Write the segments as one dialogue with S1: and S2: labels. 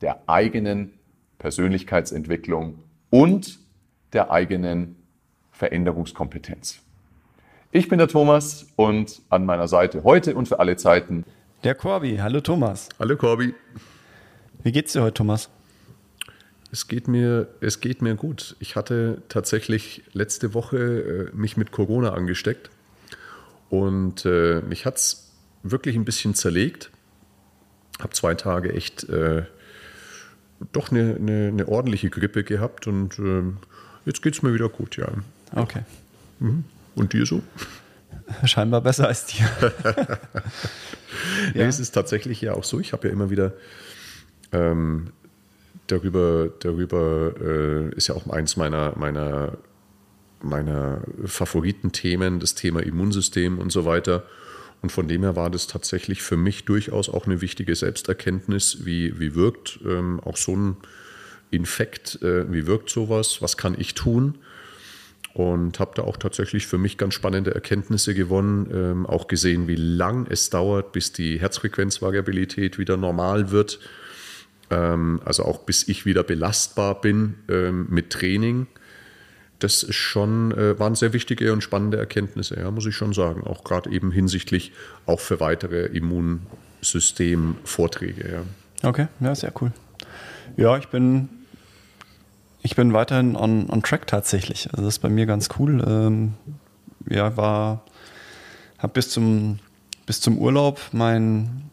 S1: der eigenen Persönlichkeitsentwicklung und der eigenen Veränderungskompetenz. Ich bin der Thomas und an meiner Seite heute und für alle Zeiten
S2: der Corby. Hallo Thomas.
S1: Hallo Corby.
S2: Wie geht's dir heute, Thomas?
S1: Es geht mir, es geht mir gut. Ich hatte tatsächlich letzte Woche äh, mich mit Corona angesteckt und äh, mich hat es wirklich ein bisschen zerlegt. Habe zwei Tage echt äh, doch eine, eine, eine, ordentliche Grippe gehabt und äh, jetzt geht es mir wieder gut, ja.
S2: Okay.
S1: Mhm. Und dir so?
S2: Scheinbar besser als dir.
S1: ja. nee, es ist tatsächlich ja auch so. Ich habe ja immer wieder ähm, darüber, darüber äh, ist ja auch eins meiner, meiner, meiner Favoritenthemen, das Thema Immunsystem und so weiter. Und von dem her war das tatsächlich für mich durchaus auch eine wichtige Selbsterkenntnis, wie, wie wirkt ähm, auch so ein Infekt, äh, wie wirkt sowas, was kann ich tun? Und habe da auch tatsächlich für mich ganz spannende Erkenntnisse gewonnen, ähm, auch gesehen, wie lang es dauert, bis die Herzfrequenzvariabilität wieder normal wird ähm, also auch bis ich wieder belastbar bin ähm, mit Training. Das ist schon, äh, waren sehr wichtige und spannende Erkenntnisse, ja, muss ich schon sagen. Auch gerade eben hinsichtlich auch für weitere Immunsystemvorträge. Ja.
S2: Okay, ja, sehr cool. Ja, ich bin, ich bin weiterhin on, on track tatsächlich. Also das ist bei mir ganz cool. Ähm, ja, war, habe bis zum, bis zum Urlaub mein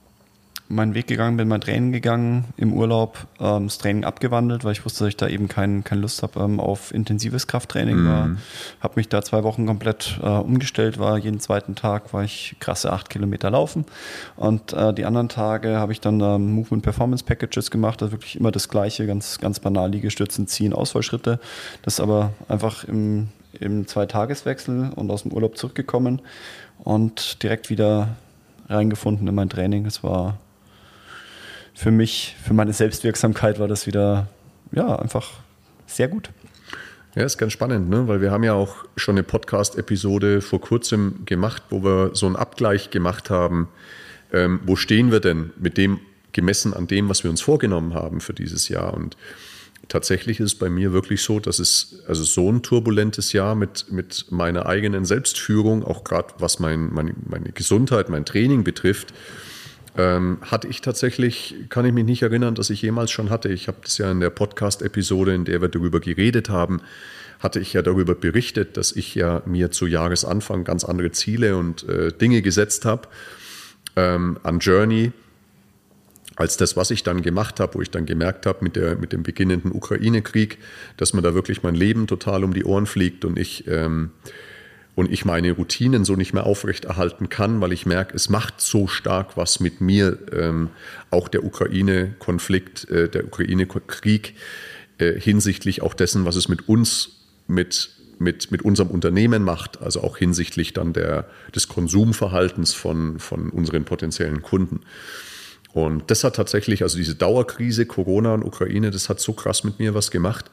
S2: meinen Weg gegangen bin, mein Training gegangen im Urlaub, ähm, das Training abgewandelt, weil ich wusste, dass ich da eben kein, keine Lust habe ähm, auf intensives Krafttraining. Mhm. Habe mich da zwei Wochen komplett äh, umgestellt, war jeden zweiten Tag war ich krasse acht Kilometer laufen und äh, die anderen Tage habe ich dann ähm, Movement Performance Packages gemacht, also wirklich immer das gleiche, ganz, ganz banal Liegestützen, Ziehen, Ausfallschritte. Das aber einfach im, im Zweitageswechsel und aus dem Urlaub zurückgekommen und direkt wieder reingefunden in mein Training. Es war für mich, für meine Selbstwirksamkeit war das wieder, ja, einfach sehr gut.
S1: Ja, ist ganz spannend, ne? weil wir haben ja auch schon eine Podcast-Episode vor kurzem gemacht, wo wir so einen Abgleich gemacht haben. Ähm, wo stehen wir denn mit dem, gemessen an dem, was wir uns vorgenommen haben für dieses Jahr? Und tatsächlich ist es bei mir wirklich so, dass es also so ein turbulentes Jahr mit, mit meiner eigenen Selbstführung, auch gerade was mein, mein, meine Gesundheit, mein Training betrifft, ähm, hatte ich tatsächlich, kann ich mich nicht erinnern, dass ich jemals schon hatte. Ich habe das ja in der Podcast-Episode, in der wir darüber geredet haben, hatte ich ja darüber berichtet, dass ich ja mir zu Jahresanfang ganz andere Ziele und äh, Dinge gesetzt habe ähm, an Journey, als das, was ich dann gemacht habe, wo ich dann gemerkt habe mit, der, mit dem beginnenden Ukraine-Krieg, dass mir da wirklich mein Leben total um die Ohren fliegt und ich ähm, und ich meine Routinen so nicht mehr aufrechterhalten kann, weil ich merke, es macht so stark was mit mir, ähm, auch der Ukraine-Konflikt, äh, der Ukraine-Krieg äh, hinsichtlich auch dessen, was es mit uns, mit, mit, mit unserem Unternehmen macht, also auch hinsichtlich dann der, des Konsumverhaltens von, von unseren potenziellen Kunden. Und das hat tatsächlich, also diese Dauerkrise, Corona und Ukraine, das hat so krass mit mir was gemacht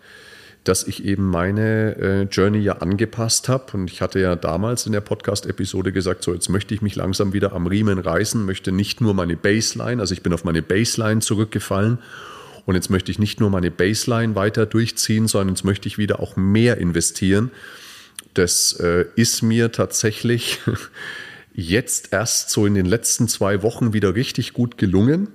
S1: dass ich eben meine äh, Journey ja angepasst habe. Und ich hatte ja damals in der Podcast-Episode gesagt, so jetzt möchte ich mich langsam wieder am Riemen reißen, möchte nicht nur meine Baseline, also ich bin auf meine Baseline zurückgefallen. Und jetzt möchte ich nicht nur meine Baseline weiter durchziehen, sondern jetzt möchte ich wieder auch mehr investieren. Das äh, ist mir tatsächlich jetzt erst so in den letzten zwei Wochen wieder richtig gut gelungen.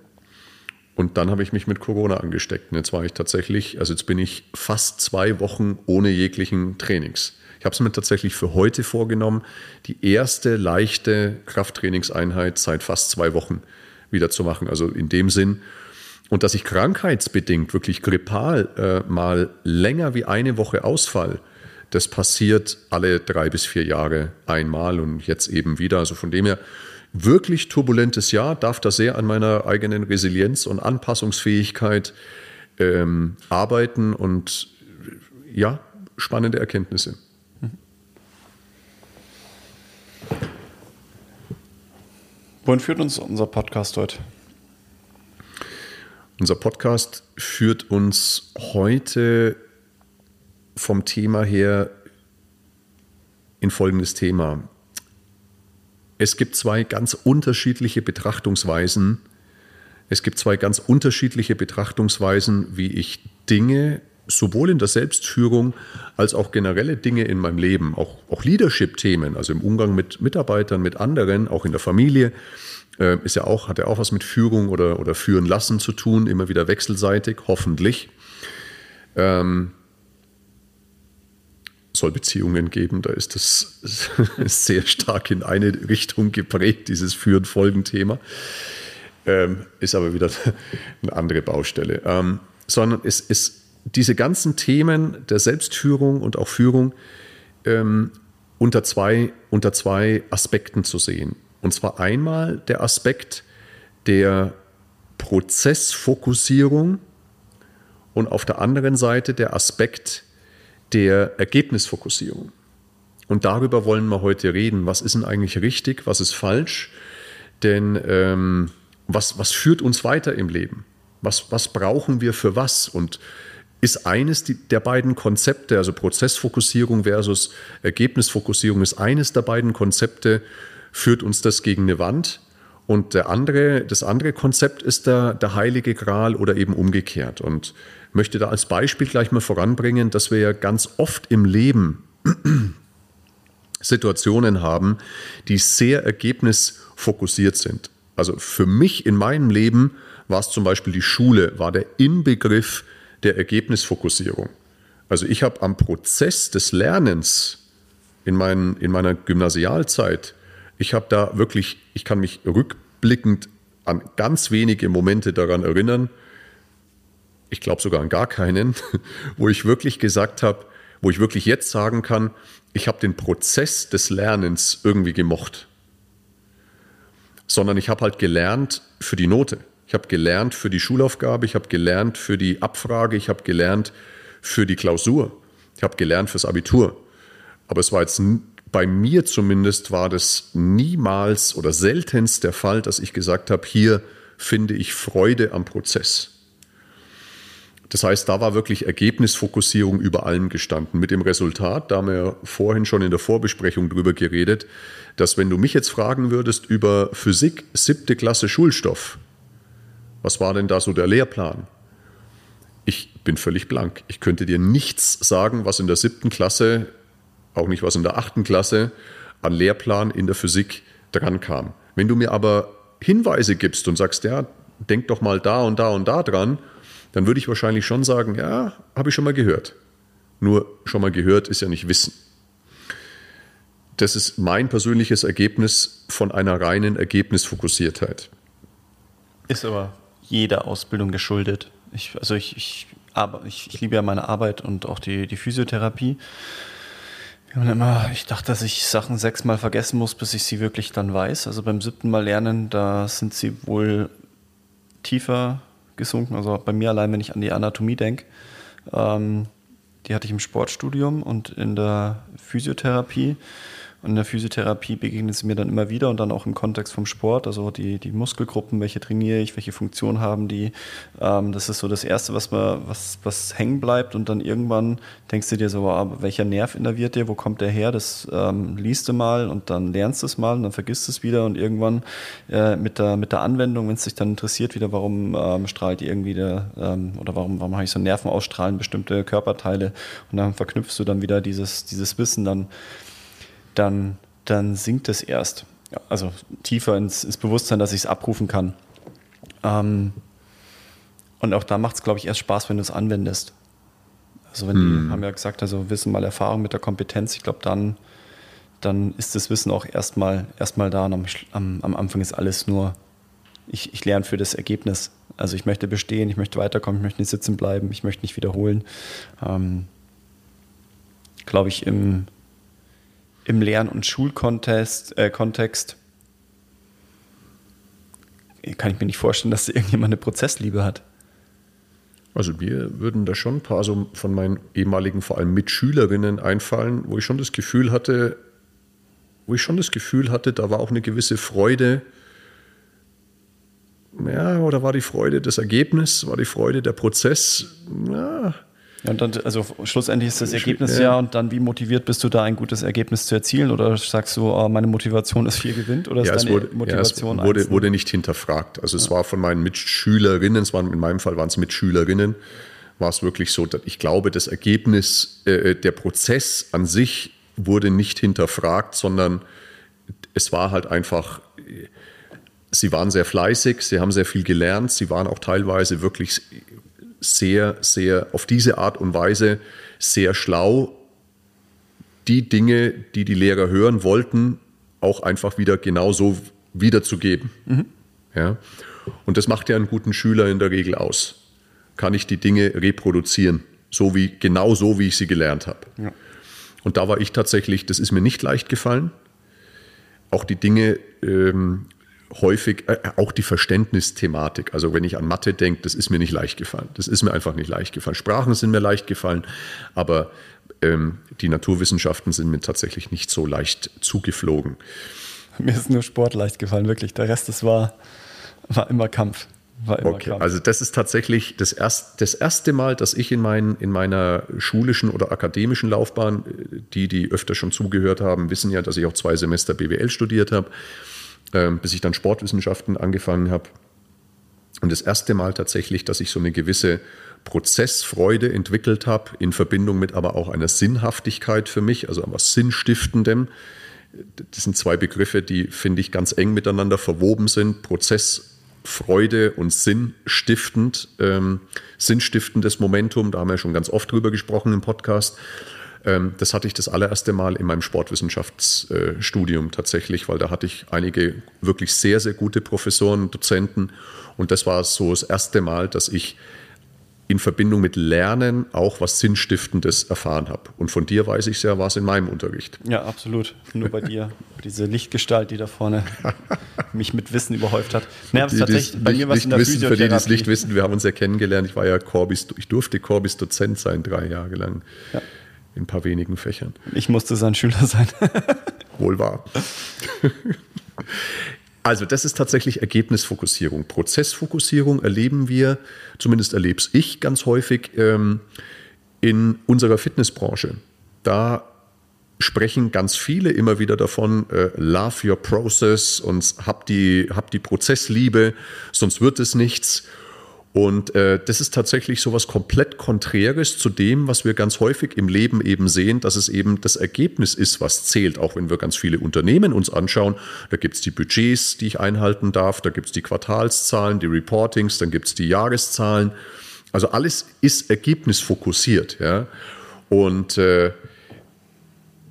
S1: Und dann habe ich mich mit Corona angesteckt. Und jetzt war ich tatsächlich, also jetzt bin ich fast zwei Wochen ohne jeglichen Trainings. Ich habe es mir tatsächlich für heute vorgenommen, die erste leichte Krafttrainingseinheit seit fast zwei Wochen wieder zu machen. Also in dem Sinn, und dass ich krankheitsbedingt, wirklich grippal, äh, mal länger wie eine Woche ausfall, das passiert alle drei bis vier Jahre einmal und jetzt eben wieder. Also von dem her wirklich turbulentes Jahr, darf da sehr an meiner eigenen Resilienz und Anpassungsfähigkeit ähm, arbeiten und ja, spannende Erkenntnisse.
S2: Wohin führt uns unser Podcast heute?
S1: Unser Podcast führt uns heute vom Thema her in folgendes Thema. Es gibt zwei ganz unterschiedliche Betrachtungsweisen. Es gibt zwei ganz unterschiedliche Betrachtungsweisen, wie ich Dinge sowohl in der Selbstführung als auch generelle Dinge in meinem Leben, auch, auch Leadership-Themen, also im Umgang mit Mitarbeitern, mit anderen, auch in der Familie, äh, ist ja auch, hat ja auch was mit Führung oder, oder Führen lassen zu tun, immer wieder wechselseitig, hoffentlich. Ähm, soll Beziehungen geben, da ist das sehr stark in eine Richtung geprägt, dieses Führen-Folgen-Thema. Ähm, ist aber wieder eine andere Baustelle. Ähm, sondern es ist diese ganzen Themen der Selbstführung und auch Führung ähm, unter, zwei, unter zwei Aspekten zu sehen. Und zwar einmal der Aspekt der Prozessfokussierung und auf der anderen Seite der Aspekt der Ergebnisfokussierung. Und darüber wollen wir heute reden. Was ist denn eigentlich richtig? Was ist falsch? Denn ähm, was, was führt uns weiter im Leben? Was, was brauchen wir für was? Und ist eines der beiden Konzepte, also Prozessfokussierung versus Ergebnisfokussierung, ist eines der beiden Konzepte, führt uns das gegen eine Wand. Und der andere, das andere Konzept ist der, der heilige Gral oder eben umgekehrt. Und möchte da als Beispiel gleich mal voranbringen, dass wir ja ganz oft im Leben Situationen haben, die sehr ergebnisfokussiert sind. Also für mich in meinem Leben war es zum Beispiel die Schule, war der Inbegriff der Ergebnisfokussierung. Also ich habe am Prozess des Lernens in, mein, in meiner Gymnasialzeit, ich habe da wirklich, ich kann mich rückblickend an ganz wenige Momente daran erinnern, ich glaube sogar an gar keinen, wo ich wirklich gesagt habe, wo ich wirklich jetzt sagen kann, ich habe den Prozess des Lernens irgendwie gemocht. Sondern ich habe halt gelernt für die Note. Ich habe gelernt für die Schulaufgabe, ich habe gelernt für die Abfrage, ich habe gelernt für die Klausur, ich habe gelernt fürs Abitur. Aber es war jetzt bei mir zumindest war das niemals oder seltenst der Fall, dass ich gesagt habe, hier finde ich Freude am Prozess. Das heißt, da war wirklich Ergebnisfokussierung über allem gestanden. Mit dem Resultat, da haben wir vorhin schon in der Vorbesprechung drüber geredet, dass wenn du mich jetzt fragen würdest über Physik, siebte Klasse Schulstoff, was war denn da so der Lehrplan? Ich bin völlig blank. Ich könnte dir nichts sagen, was in der siebten Klasse, auch nicht was in der achten Klasse, an Lehrplan in der Physik dran kam. Wenn du mir aber Hinweise gibst und sagst, ja, denk doch mal da und da und da dran, dann würde ich wahrscheinlich schon sagen, ja, habe ich schon mal gehört. Nur schon mal gehört ist ja nicht Wissen. Das ist mein persönliches Ergebnis von einer reinen Ergebnisfokussiertheit.
S2: Ist aber jeder Ausbildung geschuldet. Ich, also ich, ich, aber ich, ich liebe ja meine Arbeit und auch die, die Physiotherapie. Immer, ich dachte, dass ich Sachen sechsmal vergessen muss, bis ich sie wirklich dann weiß. Also beim siebten Mal lernen, da sind sie wohl tiefer gesunken. Also bei mir allein, wenn ich an die Anatomie denke, ähm, die hatte ich im Sportstudium und in der Physiotherapie. Und in der Physiotherapie begegnet sie mir dann immer wieder und dann auch im Kontext vom Sport, also die, die Muskelgruppen, welche trainiere ich, welche Funktion haben die. Ähm, das ist so das Erste, was, man, was, was hängen bleibt und dann irgendwann denkst du dir so, wow, welcher Nerv innerviert dir, wo kommt der her, das ähm, liest du mal und dann lernst du es mal und dann vergisst du es wieder und irgendwann äh, mit, der, mit der Anwendung, wenn es dich dann interessiert, wieder, warum ähm, strahlt irgendwie der, ähm, oder warum, warum habe ich so Nerven ausstrahlen, bestimmte Körperteile? Und dann verknüpfst du dann wieder dieses, dieses Wissen dann dann, dann sinkt es erst. Also tiefer ins, ins, Bewusstsein, dass ich es abrufen kann. Ähm, und auch da macht es, glaube ich, erst Spaß, wenn du es anwendest. Also wenn hm. die haben ja gesagt, also Wissen mal Erfahrung mit der Kompetenz, ich glaube, dann, dann ist das Wissen auch erstmal erstmal da und am, am, am Anfang ist alles nur, ich, ich lerne für das Ergebnis. Also ich möchte bestehen, ich möchte weiterkommen, ich möchte nicht sitzen bleiben, ich möchte nicht wiederholen. Ähm, glaube ich, im, im Lern- und Schulkontext äh, Kontext, kann ich mir nicht vorstellen, dass irgendjemand eine Prozessliebe hat.
S1: Also mir würden da schon ein paar so von meinen ehemaligen, vor allem Mitschülerinnen einfallen, wo ich schon das Gefühl hatte, wo ich schon das Gefühl hatte, da war auch eine gewisse Freude. Ja, oder war die Freude das Ergebnis, war die Freude der Prozess? Ja,
S2: ja, und dann, also schlussendlich ist das Ergebnis ja. ja. und dann wie motiviert bist du da ein gutes Ergebnis zu erzielen oder sagst du, oh, meine Motivation ist viel gewinnt oder
S1: ja,
S2: ist deine
S1: wurde, Motivation ja, es wurde, wurde, nicht hinterfragt. Also es war von meinen Mitschülerinnen, es waren in meinem Fall waren es Mitschülerinnen, war es wirklich so, dass ich glaube, das Ergebnis, äh, der Prozess an sich wurde nicht hinterfragt, sondern es war halt einfach, sie waren sehr fleißig, sie haben sehr viel gelernt, sie waren auch teilweise wirklich sehr, sehr, auf diese Art und Weise sehr schlau, die Dinge, die die Lehrer hören wollten, auch einfach wieder genauso wiederzugeben. Mhm. Ja? Und das macht ja einen guten Schüler in der Regel aus. Kann ich die Dinge reproduzieren, so wie, genau so, wie ich sie gelernt habe. Ja. Und da war ich tatsächlich, das ist mir nicht leicht gefallen, auch die Dinge ähm, häufig äh, auch die Verständnisthematik. Also wenn ich an Mathe denke, das ist mir nicht leicht gefallen. Das ist mir einfach nicht leicht gefallen. Sprachen sind mir leicht gefallen, aber ähm, die Naturwissenschaften sind mir tatsächlich nicht so leicht zugeflogen.
S2: Mir ist nur Sport leicht gefallen, wirklich. Der Rest, das war, war immer Kampf.
S1: Okay, Kampf. also das ist tatsächlich das, erst, das erste Mal, dass ich in, mein, in meiner schulischen oder akademischen Laufbahn, äh, die, die öfter schon zugehört haben, wissen ja, dass ich auch zwei Semester BWL studiert habe bis ich dann Sportwissenschaften angefangen habe. Und das erste Mal tatsächlich, dass ich so eine gewisse Prozessfreude entwickelt habe, in Verbindung mit aber auch einer Sinnhaftigkeit für mich, also etwas Sinnstiftendem. Das sind zwei Begriffe, die, finde ich, ganz eng miteinander verwoben sind. Prozessfreude und sinnstiftend, ähm, sinnstiftendes Momentum, da haben wir schon ganz oft drüber gesprochen im Podcast. Ähm, das hatte ich das allererste Mal in meinem Sportwissenschaftsstudium tatsächlich, weil da hatte ich einige wirklich sehr, sehr gute Professoren, Dozenten. Und das war so das erste Mal, dass ich in Verbindung mit Lernen auch was Sinnstiftendes erfahren habe. Und von dir weiß ich sehr, war es in meinem Unterricht.
S2: Ja, absolut. Nur bei dir. Diese Lichtgestalt, die da vorne mich mit Wissen überhäuft hat.
S1: Naja, die, tatsächlich, bei mir was in der wissen, Für die, die es nicht wissen, wir haben uns ja kennengelernt. Ich war ja Corbis, ich durfte Corbis Dozent sein, drei Jahre lang. Ja in ein paar wenigen Fächern.
S2: Ich musste sein Schüler sein.
S1: Wohl wahr. Also das ist tatsächlich Ergebnisfokussierung. Prozessfokussierung erleben wir, zumindest erlebe ich ganz häufig ähm, in unserer Fitnessbranche. Da sprechen ganz viele immer wieder davon, äh, love your process und hab die, hab die Prozessliebe, sonst wird es nichts. Und äh, das ist tatsächlich so was komplett Konträres zu dem, was wir ganz häufig im Leben eben sehen, dass es eben das Ergebnis ist, was zählt. Auch wenn wir ganz viele Unternehmen uns anschauen, da gibt es die Budgets, die ich einhalten darf, da gibt es die Quartalszahlen, die Reportings, dann gibt es die Jahreszahlen. Also alles ist ergebnisfokussiert. Ja? Und äh,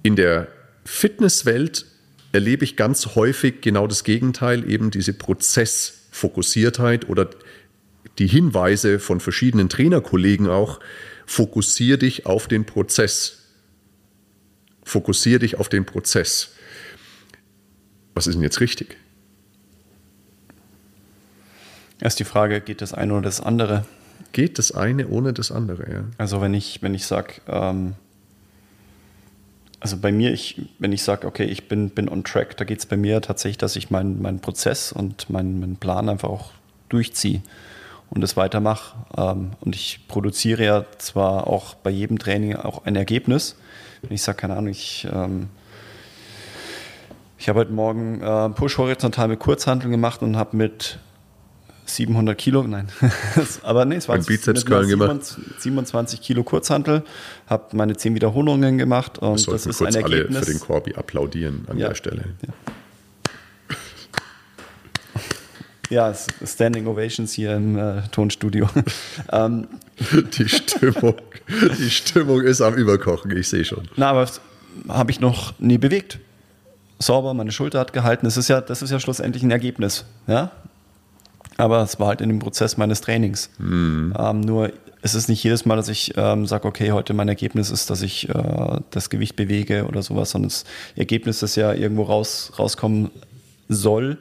S1: in der Fitnesswelt erlebe ich ganz häufig genau das Gegenteil, eben diese Prozessfokussiertheit oder die Hinweise von verschiedenen Trainerkollegen auch, fokussier dich auf den Prozess. Fokussier dich auf den Prozess. Was ist denn jetzt richtig?
S2: Erst die Frage, geht das eine oder das andere?
S1: Geht das eine ohne das andere, ja.
S2: Also wenn ich, wenn ich sage, ähm, also bei mir, ich, wenn ich sage, okay, ich bin, bin on track, da geht es bei mir tatsächlich, dass ich meinen mein Prozess und meinen mein Plan einfach auch durchziehe und das weitermache. Ähm, und ich produziere ja zwar auch bei jedem Training auch ein Ergebnis. Wenn ich sage, keine Ahnung, ich, ähm, ich habe heute Morgen äh, Push horizontal mit Kurzhanteln gemacht und habe mit 700 Kilo, nein, aber nee, es war
S1: Bizeps gemacht.
S2: 27 Kilo Kurzhantel, habe meine 10 Wiederholungen gemacht und das ist ein Ergebnis.
S1: alle für den Corby applaudieren an ja, der Stelle. Ja.
S2: Ja, Standing Ovations hier im äh, Tonstudio.
S1: ähm. die, Stimmung, die Stimmung ist am Überkochen, ich sehe schon.
S2: Na, aber habe ich noch nie bewegt. Sauber, meine Schulter hat gehalten. Das ist ja, das ist ja schlussendlich ein Ergebnis. Ja? Aber es war halt in dem Prozess meines Trainings. Mhm. Ähm, nur es ist nicht jedes Mal, dass ich ähm, sage, okay, heute mein Ergebnis ist, dass ich äh, das Gewicht bewege oder sowas, sondern das Ergebnis, das ja irgendwo raus, rauskommen soll,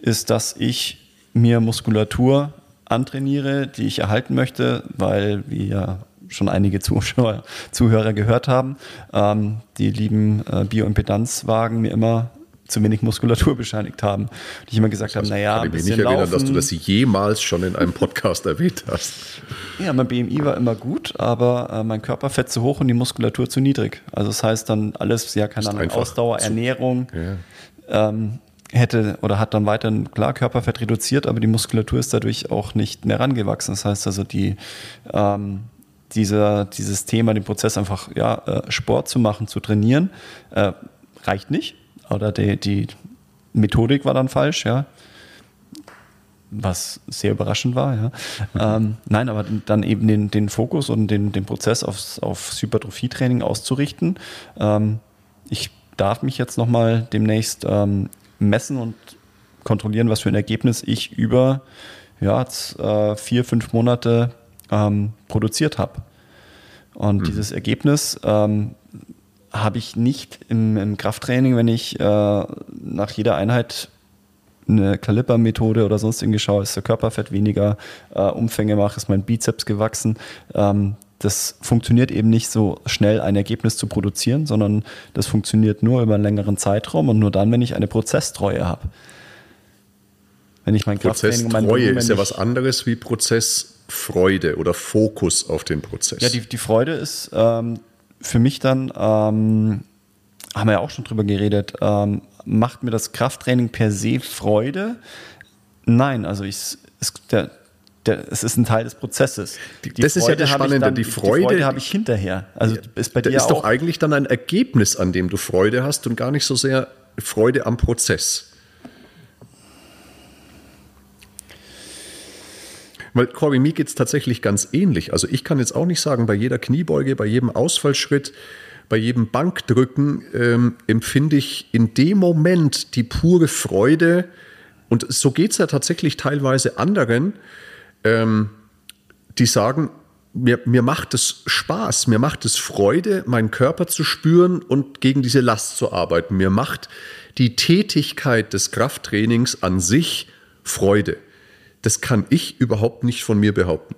S2: ist, dass ich mir Muskulatur antrainiere, die ich erhalten möchte, weil wir ja schon einige Zuschauer, Zuhörer gehört haben, ähm, die lieben äh, Bioimpedanzwagen mir immer zu wenig Muskulatur bescheinigt haben. Und ich immer gesagt habe, naja,
S1: kann ich mich nicht erinnern, dass du das jemals schon in einem Podcast erwähnt hast.
S2: Ja, mein BMI war immer gut, aber äh, mein Körperfett zu hoch und die Muskulatur zu niedrig. Also das heißt dann alles, ja, keine Ahnung, Ausdauer, Ernährung, ja. ähm, hätte oder hat dann weiterhin klar Körperfett reduziert, aber die Muskulatur ist dadurch auch nicht mehr rangewachsen. Das heißt also, die, ähm, dieser, dieses Thema, den Prozess einfach ja, äh, Sport zu machen, zu trainieren, äh, reicht nicht. Oder die, die Methodik war dann falsch, ja. Was sehr überraschend war, ja. Ähm, nein, aber dann eben den, den Fokus und den, den Prozess aufs, aufs Hypertrophie-Training auszurichten. Ähm, ich darf mich jetzt nochmal demnächst ähm, messen und kontrollieren, was für ein Ergebnis ich über ja, jetzt, äh, vier, fünf Monate ähm, produziert habe. Und mhm. dieses Ergebnis ähm, habe ich nicht im, im, Krafttraining, wenn ich äh, nach jeder Einheit eine Kaliper-Methode oder sonst irgendwie schaue, ist der Körperfett weniger, äh, Umfänge mache, ist mein Bizeps gewachsen. Ähm, das funktioniert eben nicht so schnell ein Ergebnis zu produzieren, sondern das funktioniert nur über einen längeren Zeitraum und nur dann, wenn ich eine Prozesstreue habe.
S1: Wenn ich mein Prozesstreue ist ja was anderes wie Prozessfreude oder Fokus auf den Prozess.
S2: Ja, die, die Freude ist ähm, für mich dann, ähm, haben wir ja auch schon drüber geredet, ähm, macht mir das Krafttraining per se Freude? Nein, also ich, ist der, der, es ist ein Teil des Prozesses.
S1: Die, das Freude ist ja das Spannende, dann, die Freude, Freude
S2: habe ich hinterher. Also
S1: ist bei dir ist auch, doch eigentlich dann ein Ergebnis, an dem du Freude hast und gar nicht so sehr Freude am Prozess. Weil Corby, mir geht es tatsächlich ganz ähnlich. Also ich kann jetzt auch nicht sagen, bei jeder Kniebeuge, bei jedem Ausfallschritt, bei jedem Bankdrücken ähm, empfinde ich in dem Moment die pure Freude. Und so geht es ja tatsächlich teilweise anderen, ähm, die sagen, mir, mir macht es Spaß, mir macht es Freude, meinen Körper zu spüren und gegen diese Last zu arbeiten. Mir macht die Tätigkeit des Krafttrainings an sich Freude. Das kann ich überhaupt nicht von mir behaupten.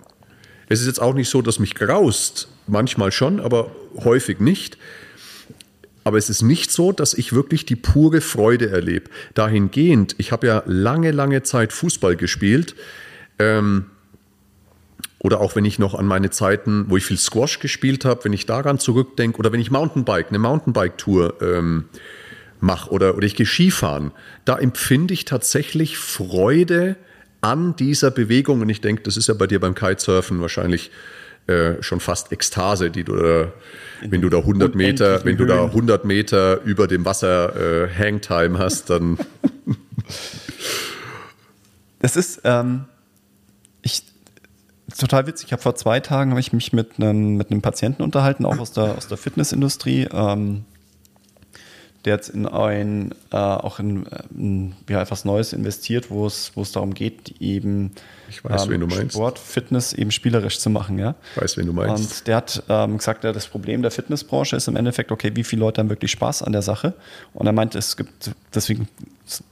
S1: Es ist jetzt auch nicht so, dass mich graust, manchmal schon, aber häufig nicht. Aber es ist nicht so, dass ich wirklich die pure Freude erlebe. Dahingehend, ich habe ja lange, lange Zeit Fußball gespielt. Ähm, oder auch wenn ich noch an meine Zeiten, wo ich viel Squash gespielt habe, wenn ich daran zurückdenke, oder wenn ich Mountainbike, eine Mountainbike-Tour ähm, mache oder, oder ich gehe Skifahren, da empfinde ich tatsächlich Freude an dieser Bewegung. Und ich denke, das ist ja bei dir beim Kitesurfen wahrscheinlich äh, schon fast Ekstase, die du da, wenn du da 100 Meter, wenn du da 100 Meter über dem Wasser äh, Hangtime hast, dann.
S2: das ist, ähm, total witzig. Ich habe vor zwei Tagen habe ich mich mit einem, mit einem Patienten unterhalten, auch aus der, aus der Fitnessindustrie. Ähm, der jetzt in ein, äh, auch in, in ja, etwas Neues investiert, wo es, wo es darum geht, eben
S1: ich weiß, ähm, wen du meinst.
S2: Sport, Fitness eben spielerisch zu machen. Ja?
S1: Ich weiß, wen du meinst.
S2: Und der hat ähm, gesagt, ja, das Problem der Fitnessbranche ist im Endeffekt, okay, wie viele Leute haben wirklich Spaß an der Sache? Und er meint, es gibt, deswegen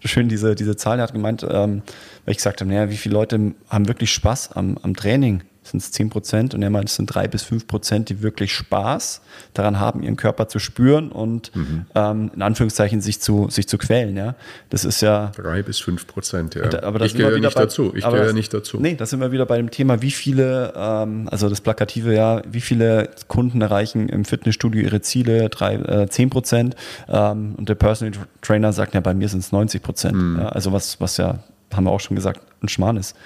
S2: schön diese, diese Zahl, er hat gemeint, ähm, weil ich gesagt habe, naja, wie viele Leute haben wirklich Spaß am, am Training? Sind es 10 Prozent und er meint, es sind drei bis fünf Prozent, die wirklich Spaß daran haben, ihren Körper zu spüren und mhm. ähm, in Anführungszeichen sich zu, sich zu quälen. Ja? Das ist ja.
S1: Drei bis fünf Prozent, ja.
S2: Da, aber ich gehöre nicht bei, dazu. Ich gehöre nicht dazu. Nee, da sind wir wieder bei dem Thema, wie viele, ähm, also das Plakative, ja, wie viele Kunden erreichen im Fitnessstudio ihre Ziele, drei, äh, 10 Prozent. Ähm, und der Personal Trainer sagt, ja, bei mir sind es 90 Prozent. Mhm. Ja, also was, was ja, haben wir auch schon gesagt, ein Schmarrn ist.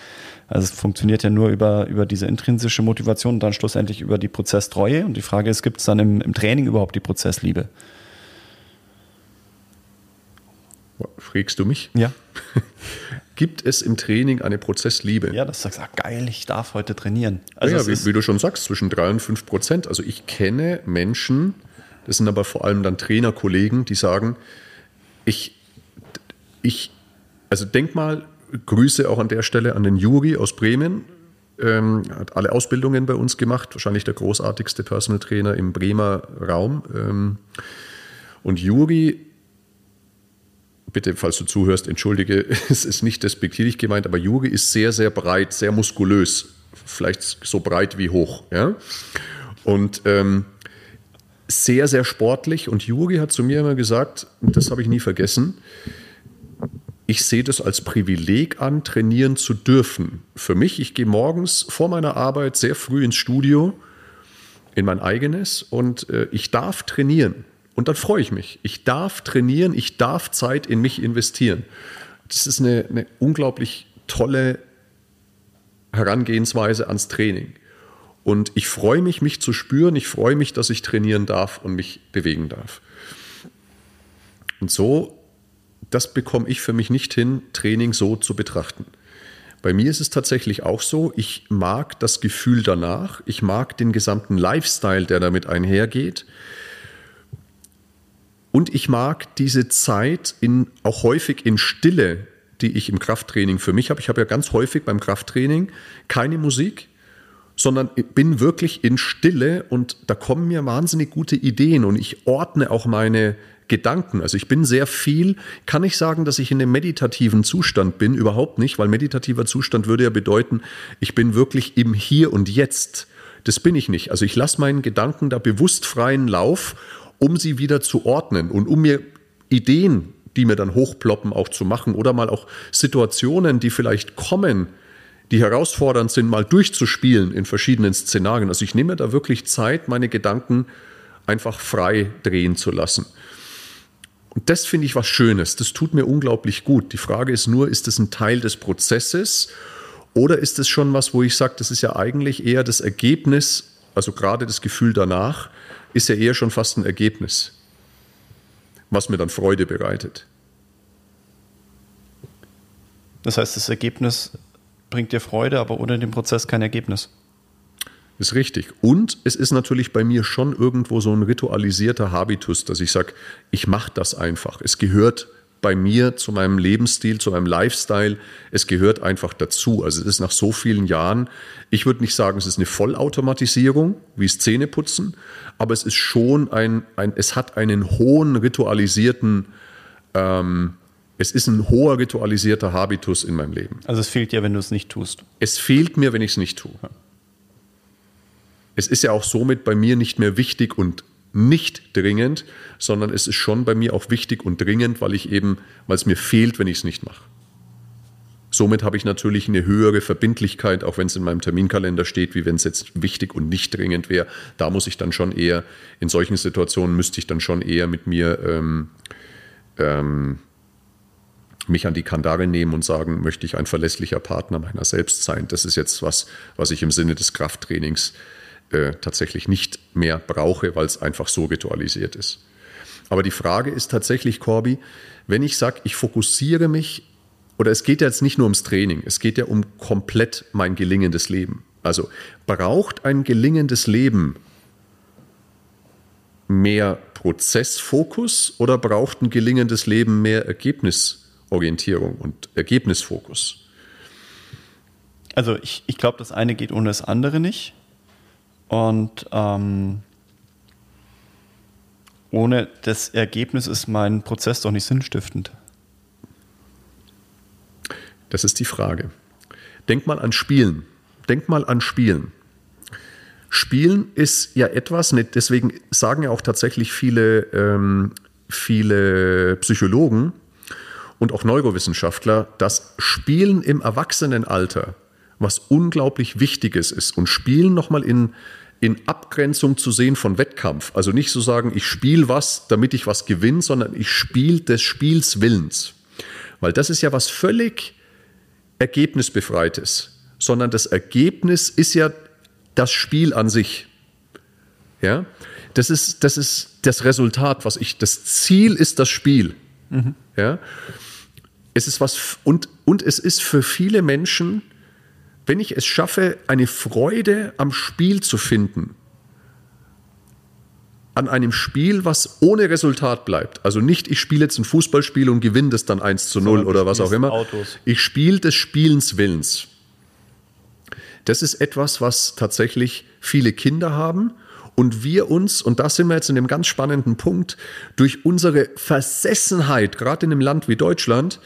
S2: Also es funktioniert ja nur über, über diese intrinsische Motivation und dann schlussendlich über die Prozesstreue. Und die Frage ist, gibt es dann im, im Training überhaupt die Prozessliebe?
S1: Fragst du mich?
S2: Ja.
S1: Gibt es im Training eine Prozessliebe?
S2: Ja, das sagst ah, geil, ich darf heute trainieren. Also
S1: ja, wie, wie, du schon sagst, zwischen drei und fünf Prozent. Also ich kenne Menschen, das sind aber vor allem dann Trainerkollegen, die sagen, ich, ich, also denk mal, Grüße auch an der Stelle an den Juri aus Bremen. Ähm, hat alle Ausbildungen bei uns gemacht, wahrscheinlich der großartigste Personal Trainer im Bremer Raum. Ähm, und Juri bitte, falls du zuhörst, entschuldige, es ist nicht despektierlich gemeint, aber Yogi ist sehr, sehr breit, sehr muskulös, vielleicht so breit wie hoch. Ja? Und ähm, sehr, sehr sportlich. Und Juri hat zu mir immer gesagt, und das habe ich nie vergessen, ich sehe das als Privileg an, trainieren zu dürfen. Für mich, ich gehe morgens vor meiner Arbeit sehr früh ins Studio, in mein eigenes, und äh, ich darf trainieren. Und dann freue ich mich. Ich darf trainieren, ich darf Zeit in mich investieren. Das ist eine, eine unglaublich tolle Herangehensweise ans Training. Und ich freue mich, mich zu spüren. Ich freue mich, dass ich trainieren darf und mich bewegen darf. Und so, das bekomme ich für mich nicht hin, Training so zu betrachten. Bei mir ist es tatsächlich auch so, ich mag das Gefühl danach, ich mag den gesamten Lifestyle, der damit einhergeht. Und ich mag diese Zeit in, auch häufig in Stille, die ich im Krafttraining für mich habe. Ich habe ja ganz häufig beim Krafttraining keine Musik, sondern bin wirklich in Stille und da kommen mir wahnsinnig gute Ideen und ich ordne auch meine Gedanken. Also ich bin sehr viel, kann ich sagen, dass ich in einem meditativen Zustand bin? Überhaupt nicht, weil meditativer Zustand würde ja bedeuten, ich bin wirklich im Hier und Jetzt. Das bin ich nicht. Also ich lasse meinen Gedanken da bewusst freien Lauf, um sie wieder zu ordnen und um mir Ideen, die mir dann hochploppen, auch zu machen oder mal auch Situationen, die vielleicht kommen, die herausfordernd sind, mal durchzuspielen in verschiedenen Szenarien. Also ich nehme da wirklich Zeit, meine Gedanken einfach frei drehen zu lassen. Und das finde ich was Schönes. Das tut mir unglaublich gut. Die Frage ist nur, ist das ein Teil des Prozesses oder ist es schon was, wo ich sage, das ist ja eigentlich eher das Ergebnis, also gerade das Gefühl danach, ist ja eher schon fast ein Ergebnis, was mir dann Freude bereitet.
S2: Das heißt, das Ergebnis bringt dir Freude, aber ohne den Prozess kein Ergebnis.
S1: Ist richtig. Und es ist natürlich bei mir schon irgendwo so ein ritualisierter Habitus, dass ich sage, ich mache das einfach. Es gehört bei mir zu meinem Lebensstil, zu meinem Lifestyle. Es gehört einfach dazu. Also es ist nach so vielen Jahren, ich würde nicht sagen, es ist eine Vollautomatisierung, wie Zähneputzen, aber es ist schon ein, ein es hat einen hohen ritualisierten ähm, es ist ein hoher ritualisierter Habitus in meinem Leben.
S2: Also es fehlt dir, wenn du es nicht tust.
S1: Es fehlt mir, wenn ich es nicht tue. Es ist ja auch somit bei mir nicht mehr wichtig und nicht dringend, sondern es ist schon bei mir auch wichtig und dringend, weil ich eben, weil es mir fehlt, wenn ich es nicht mache. Somit habe ich natürlich eine höhere Verbindlichkeit, auch wenn es in meinem Terminkalender steht, wie wenn es jetzt wichtig und nicht dringend wäre. Da muss ich dann schon eher, in solchen Situationen müsste ich dann schon eher mit mir ähm, ähm, mich an die Kandare nehmen und sagen, möchte ich ein verlässlicher Partner meiner selbst sein. Das ist jetzt was, was ich im Sinne des Krafttrainings äh, tatsächlich nicht mehr brauche, weil es einfach so ritualisiert ist. Aber die Frage ist tatsächlich, Corby, wenn ich sage, ich fokussiere mich, oder es geht ja jetzt nicht nur ums Training, es geht ja um komplett mein gelingendes Leben. Also braucht ein gelingendes Leben mehr Prozessfokus oder braucht ein gelingendes Leben mehr Ergebnis? Orientierung und Ergebnisfokus.
S2: Also ich, ich glaube, das eine geht ohne das andere nicht. Und ähm, ohne das Ergebnis ist mein Prozess doch nicht sinnstiftend.
S1: Das ist die Frage. Denk mal an Spielen. Denk mal an Spielen. Spielen ist ja etwas, deswegen sagen ja auch tatsächlich viele, ähm, viele Psychologen, und auch Neurowissenschaftler, dass Spielen im Erwachsenenalter was unglaublich Wichtiges ist. Und Spielen nochmal in, in Abgrenzung zu sehen von Wettkampf. Also nicht so sagen, ich spiele was, damit ich was gewinne, sondern ich spiele des Spiels Willens. Weil das ist ja was völlig Ergebnisbefreites. Sondern das Ergebnis ist ja das Spiel an sich. Ja? Das ist, das ist das Resultat, was ich, das Ziel ist das Spiel. Mhm. Ja? es ist was und, und es ist für viele Menschen, wenn ich es schaffe, eine Freude am Spiel zu finden, an einem Spiel, was ohne Resultat bleibt. Also nicht, ich spiele jetzt ein Fußballspiel und gewinne das dann 1 zu 0 oder was auch immer. Autos. Ich spiele des Spielens Willens. Das ist etwas, was tatsächlich viele Kinder haben und wir uns, und da sind wir jetzt in einem ganz spannenden Punkt, durch unsere Versessenheit, gerade in einem Land wie Deutschland,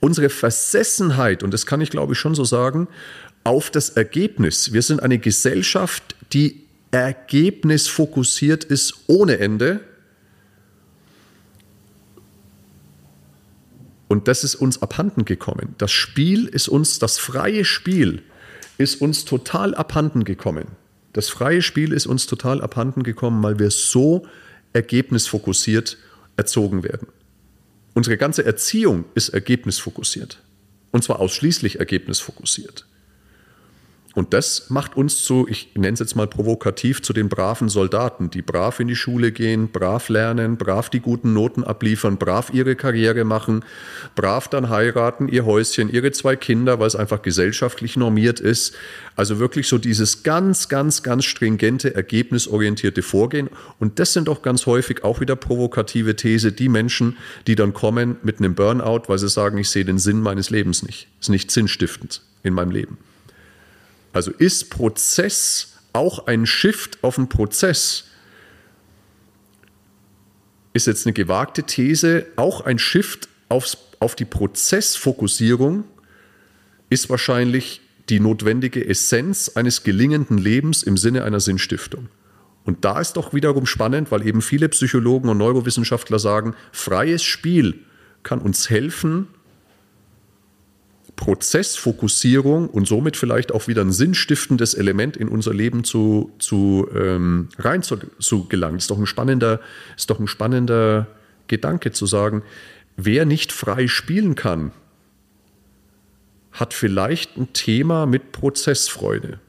S1: unsere Versessenheit, und das kann ich glaube ich schon so sagen, auf das Ergebnis. Wir sind eine Gesellschaft, die ergebnisfokussiert ist ohne Ende. Und das ist uns abhanden gekommen. Das Spiel ist uns, das freie Spiel ist uns total abhanden gekommen. Das freie Spiel ist uns total abhanden gekommen, weil wir so ergebnisfokussiert erzogen werden. Unsere ganze Erziehung ist ergebnisfokussiert. Und zwar ausschließlich ergebnisfokussiert. Und das macht uns zu, ich nenne es jetzt mal provokativ, zu den braven Soldaten, die brav in die Schule gehen, brav lernen, brav die guten Noten abliefern, brav ihre Karriere machen, brav dann heiraten, ihr Häuschen, ihre zwei Kinder, weil es einfach gesellschaftlich normiert ist. Also wirklich so dieses ganz, ganz, ganz stringente, ergebnisorientierte Vorgehen. Und das sind auch ganz häufig auch wieder provokative These, die Menschen, die dann kommen mit einem Burnout, weil sie sagen, ich sehe den Sinn meines Lebens nicht. Ist nicht sinnstiftend in meinem Leben. Also ist Prozess auch ein Shift auf den Prozess? Ist jetzt eine gewagte These, auch ein Shift aufs, auf die Prozessfokussierung ist wahrscheinlich die notwendige Essenz eines gelingenden Lebens im Sinne einer Sinnstiftung. Und da ist doch wiederum spannend, weil eben viele Psychologen und Neurowissenschaftler sagen, freies Spiel kann uns helfen, Prozessfokussierung und somit vielleicht auch wieder ein sinnstiftendes Element in unser Leben zu, zu ähm, rein zu, zu gelangen. Ist doch ein spannender, ist doch ein spannender Gedanke zu sagen, wer nicht frei spielen kann, hat vielleicht ein Thema mit Prozessfreude.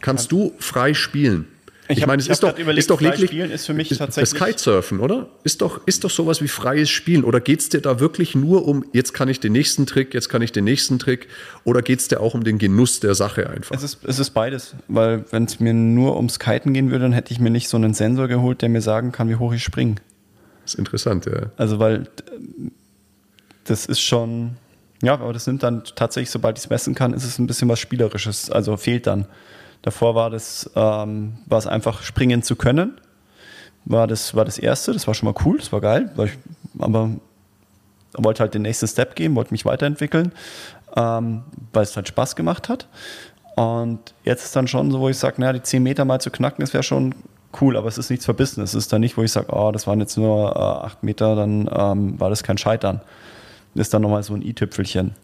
S1: Kannst du frei spielen?
S2: Ich, ich meine, es ist doch, überlegt,
S1: ist doch lediglich
S2: ist für mich tatsächlich
S1: das Kitesurfen, oder? Ist doch, ist doch sowas wie freies Spielen. Oder geht es dir da wirklich nur um, jetzt kann ich den nächsten Trick, jetzt kann ich den nächsten Trick? Oder geht es dir auch um den Genuss der Sache einfach?
S2: Es ist, es ist beides. Weil wenn es mir nur ums Kiten gehen würde, dann hätte ich mir nicht so einen Sensor geholt, der mir sagen kann, wie hoch ich springe.
S1: Das ist interessant, ja.
S2: Also, weil das ist schon, ja, aber das nimmt dann tatsächlich, sobald ich es messen kann, ist es ein bisschen was Spielerisches. Also fehlt dann. Davor war das, ähm, war es einfach springen zu können. War das, war das erste, das war schon mal cool, das war geil, ich, aber wollte halt den nächsten Step gehen, wollte mich weiterentwickeln, ähm, weil es halt Spaß gemacht hat. Und jetzt ist dann schon so, wo ich sage, naja, die 10 Meter mal zu knacken, das wäre schon cool, aber es ist nichts verbissen. Es ist dann nicht, wo ich sage, oh, das waren jetzt nur äh, 8 Meter, dann ähm, war das kein Scheitern. Das ist dann nochmal so ein i-Tüpfelchen.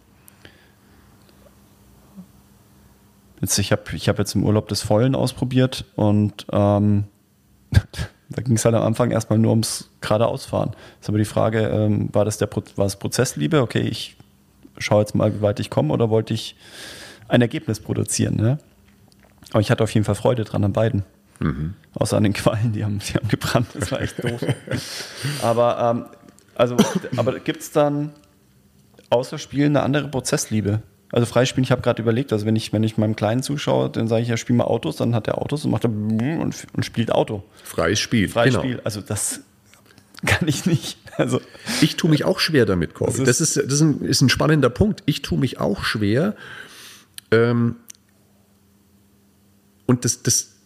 S2: Jetzt, ich habe ich hab jetzt im Urlaub das Vollen ausprobiert und ähm, da ging es halt am Anfang erstmal nur ums geradeausfahren. Ist aber die Frage, ähm, war das der Pro war es Prozessliebe? Okay, ich schaue jetzt mal, wie weit ich komme, oder wollte ich ein Ergebnis produzieren? Ne? Aber ich hatte auf jeden Fall Freude dran an beiden. Mhm. Außer an den Quallen, die haben, die haben gebrannt. Das war echt doof. aber ähm, also, aber gibt es dann außer Spielen eine andere Prozessliebe? Also Freispielen, ich habe gerade überlegt, also wenn ich, wenn ich meinem Kleinen zuschaue, dann sage ich ja, spiel mal Autos, dann hat er Autos und macht er und, und spielt Auto.
S1: Freies Spiel.
S2: Freies genau. Spiel. Also das kann ich nicht. Also,
S1: ich tue mich auch schwer damit, Corby. Das, ist, das, ist, das ist, ein, ist ein spannender Punkt. Ich tue mich auch schwer. Ähm, und das, das,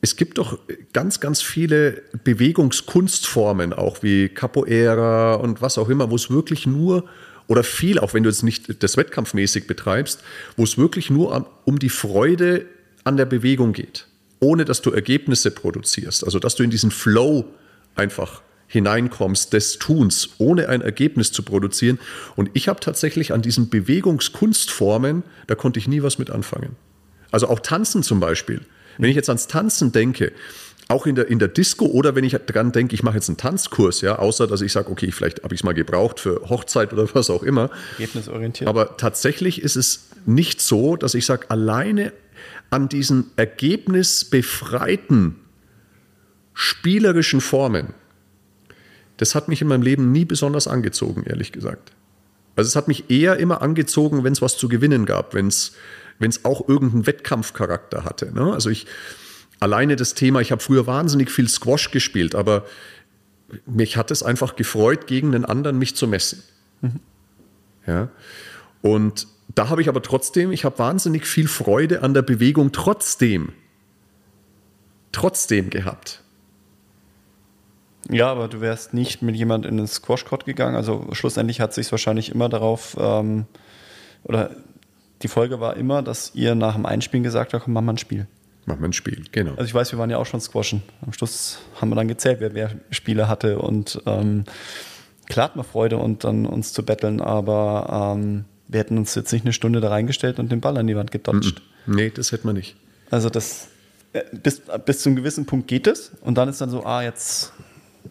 S1: es gibt doch ganz, ganz viele Bewegungskunstformen, auch wie Capoeira und was auch immer, wo es wirklich nur oder viel, auch wenn du jetzt nicht das wettkampfmäßig betreibst, wo es wirklich nur um die Freude an der Bewegung geht, ohne dass du Ergebnisse produzierst. Also dass du in diesen Flow einfach hineinkommst des Tuns, ohne ein Ergebnis zu produzieren. Und ich habe tatsächlich an diesen Bewegungskunstformen, da konnte ich nie was mit anfangen. Also auch Tanzen zum Beispiel. Wenn ich jetzt ans Tanzen denke, auch in der, in der Disco oder wenn ich dran denke, ich mache jetzt einen Tanzkurs, ja, außer dass ich sage, okay, vielleicht habe ich es mal gebraucht für Hochzeit oder was auch immer.
S2: Ergebnisorientiert.
S1: Aber tatsächlich ist es nicht so, dass ich sage, alleine an diesen ergebnisbefreiten spielerischen Formen, das hat mich in meinem Leben nie besonders angezogen, ehrlich gesagt. Also es hat mich eher immer angezogen, wenn es was zu gewinnen gab, wenn es auch irgendeinen Wettkampfcharakter hatte. Ne? Also ich, alleine das Thema, ich habe früher wahnsinnig viel Squash gespielt, aber mich hat es einfach gefreut, gegen den anderen mich zu messen. Mhm. Ja. Und da habe ich aber trotzdem, ich habe wahnsinnig viel Freude an der Bewegung trotzdem. trotzdem gehabt.
S2: Ja, aber du wärst nicht mit jemand in den Squash-Court gegangen. Also schlussendlich hat sich wahrscheinlich immer darauf, ähm, oder die Folge war immer, dass ihr nach dem Einspielen gesagt habt, komm, mach mal ein Spiel.
S1: Mach mal ein Spiel, genau.
S2: Also ich weiß, wir waren ja auch schon squashen. Am Schluss haben wir dann gezählt, wer mehr Spiele hatte und ähm, klar hat man Freude und dann uns zu betteln, aber ähm, wir hätten uns jetzt nicht eine Stunde da reingestellt und den Ball an die Wand gedodged.
S1: Nee, das hätten wir nicht.
S2: Also das äh, bis, bis zu einem gewissen Punkt geht es und dann ist dann so, ah, jetzt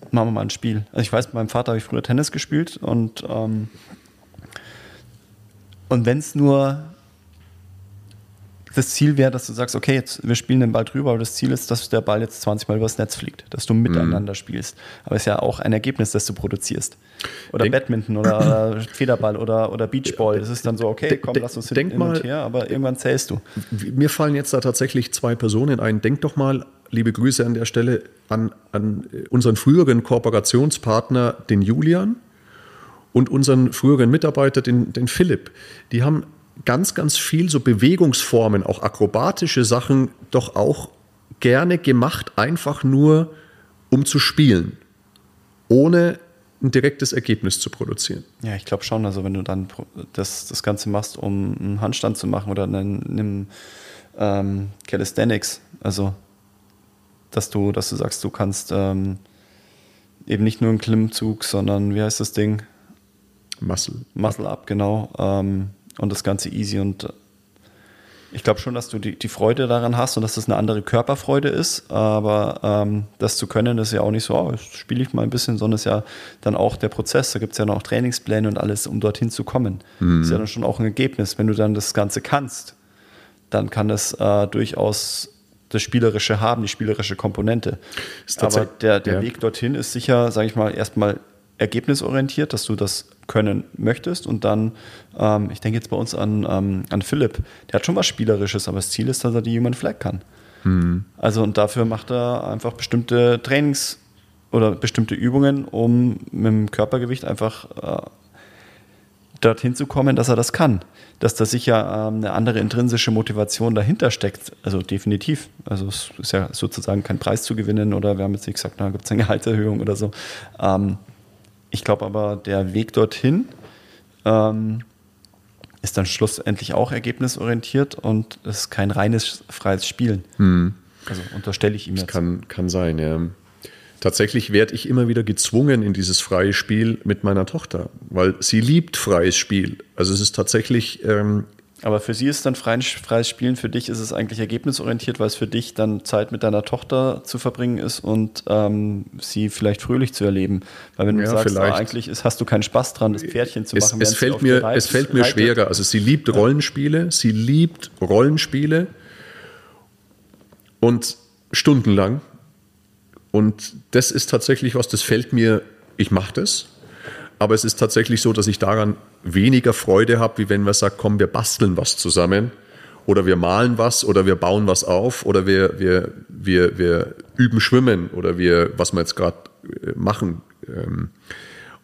S2: machen wir mal ein Spiel. Also ich weiß, mit meinem Vater habe ich früher Tennis gespielt und ähm, und wenn es nur das Ziel wäre, dass du sagst, okay, jetzt wir spielen den Ball drüber, aber das Ziel ist, dass der Ball jetzt 20 Mal übers Netz fliegt, dass du miteinander mhm. spielst. Aber es ist ja auch ein Ergebnis, das du produzierst. Oder denk, Badminton oder Federball oder, oder Beachball. Das ist dann so, okay, komm, lass uns
S1: hin, hin und
S2: her, aber irgendwann zählst du.
S1: Mir fallen jetzt da tatsächlich zwei Personen ein. Denk doch mal, liebe Grüße an der Stelle, an, an unseren früheren Kooperationspartner, den Julian und unseren früheren Mitarbeiter, den, den Philipp. Die haben ganz, ganz viel so Bewegungsformen, auch akrobatische Sachen, doch auch gerne gemacht, einfach nur um zu spielen, ohne ein direktes Ergebnis zu produzieren.
S2: Ja, ich glaube schon. Also wenn du dann das, das Ganze machst, um einen Handstand zu machen oder einen, einen ähm, Calisthenics, also dass du, dass du sagst, du kannst ähm, eben nicht nur einen Klimmzug, sondern wie heißt das Ding?
S1: Muscle.
S2: Muscle Up, genau. Ähm, und das Ganze easy. Und ich glaube schon, dass du die, die Freude daran hast und dass das eine andere Körperfreude ist. Aber ähm, das zu können, ist ja auch nicht so, oh, spiele ich mal ein bisschen, sondern ist ja dann auch der Prozess. Da gibt es ja noch Trainingspläne und alles, um dorthin zu kommen. Mhm. Ist ja dann schon auch ein Ergebnis. Wenn du dann das Ganze kannst, dann kann das äh, durchaus das Spielerische haben, die spielerische Komponente. Aber der, der ja. Weg dorthin ist sicher, sage ich mal, erstmal ergebnisorientiert, dass du das können möchtest. Und dann, ähm, ich denke jetzt bei uns an, ähm, an Philipp, der hat schon was Spielerisches, aber das Ziel ist, dass er die Human Flag kann. Mhm. Also und dafür macht er einfach bestimmte Trainings oder bestimmte Übungen, um mit dem Körpergewicht einfach äh, dorthin zu kommen, dass er das kann. Dass da sicher ähm, eine andere intrinsische Motivation dahinter steckt. Also definitiv. Also es ist ja sozusagen kein Preis zu gewinnen oder wir haben jetzt nicht gesagt, da gibt es eine Gehaltserhöhung oder so. Ähm, ich glaube aber, der Weg dorthin ähm, ist dann schlussendlich auch ergebnisorientiert und es ist kein reines freies Spielen. Hm. Also unterstelle ich ihm
S1: jetzt. Das kann, kann sein, ja. Tatsächlich werde ich immer wieder gezwungen in dieses freie Spiel mit meiner Tochter, weil sie liebt freies Spiel. Also es ist tatsächlich ähm,
S2: aber für sie ist dann freies Spielen, für dich ist es eigentlich ergebnisorientiert, weil es für dich dann Zeit mit deiner Tochter zu verbringen ist und ähm, sie vielleicht fröhlich zu erleben. Weil wenn du ja, sagst, oh, eigentlich ist, hast du keinen Spaß dran, das Pferdchen zu
S1: es,
S2: machen.
S1: Es fällt, mir, reitet, es fällt mir schwerer. Also sie liebt ja. Rollenspiele, sie liebt Rollenspiele und stundenlang. Und das ist tatsächlich was, das fällt mir, ich mache das, aber es ist tatsächlich so, dass ich daran weniger Freude habe, wie wenn man sagt, komm, wir basteln was zusammen oder wir malen was oder wir bauen was auf oder wir, wir, wir, wir üben Schwimmen oder wir, was wir jetzt gerade äh, machen, ähm,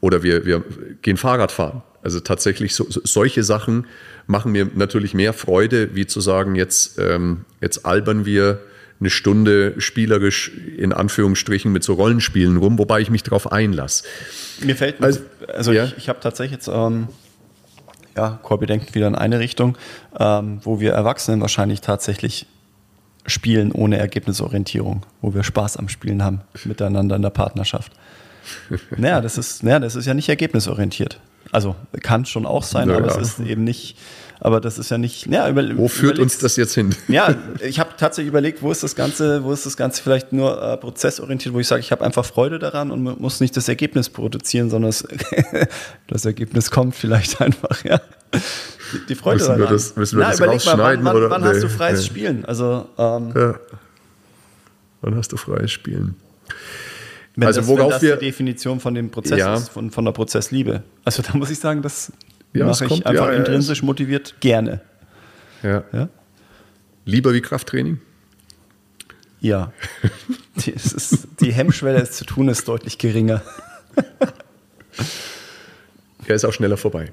S1: oder wir, wir gehen Fahrrad fahren. Also tatsächlich so, solche Sachen machen mir natürlich mehr Freude, wie zu sagen, jetzt, ähm, jetzt albern wir eine Stunde spielerisch in Anführungsstrichen mit so Rollenspielen rum, wobei ich mich darauf einlasse.
S2: Mir fällt, also, also ja. ich, ich habe tatsächlich jetzt ähm, ja, Corby denkt wieder in eine Richtung, ähm, wo wir Erwachsenen wahrscheinlich tatsächlich spielen ohne Ergebnisorientierung, wo wir Spaß am Spielen haben, miteinander in der Partnerschaft. Naja, das ist, naja, das ist ja nicht ergebnisorientiert. Also kann schon auch sein, naja. aber es ist eben nicht, aber das ist ja nicht. Ja,
S1: über, wo führt uns das jetzt hin?
S2: Ja, ich habe tatsächlich überlegt, wo ist das Ganze, wo ist das Ganze vielleicht nur äh, prozessorientiert, wo ich sage, ich habe einfach Freude daran und muss nicht das Ergebnis produzieren, sondern das, das Ergebnis kommt vielleicht einfach, ja. Die, die Freude
S1: müssen daran. Wir das, müssen wir Na, das rausschneiden?
S2: Mal, wann, wann, wann nee, hast du freies nee. Spielen? Also, ähm, ja.
S1: Wann hast du freies Spielen?
S2: Wenn also das, worauf das wir, die Definition von dem Prozess ja. ist, von, von der Prozessliebe. Also da muss ich sagen, das ja, mache ich kommt, einfach ja, intrinsisch motiviert gerne.
S1: Ja. ja. Lieber wie Krafttraining?
S2: Ja. die, ist, die Hemmschwelle, es zu tun, ist deutlich geringer.
S1: er ist auch schneller vorbei.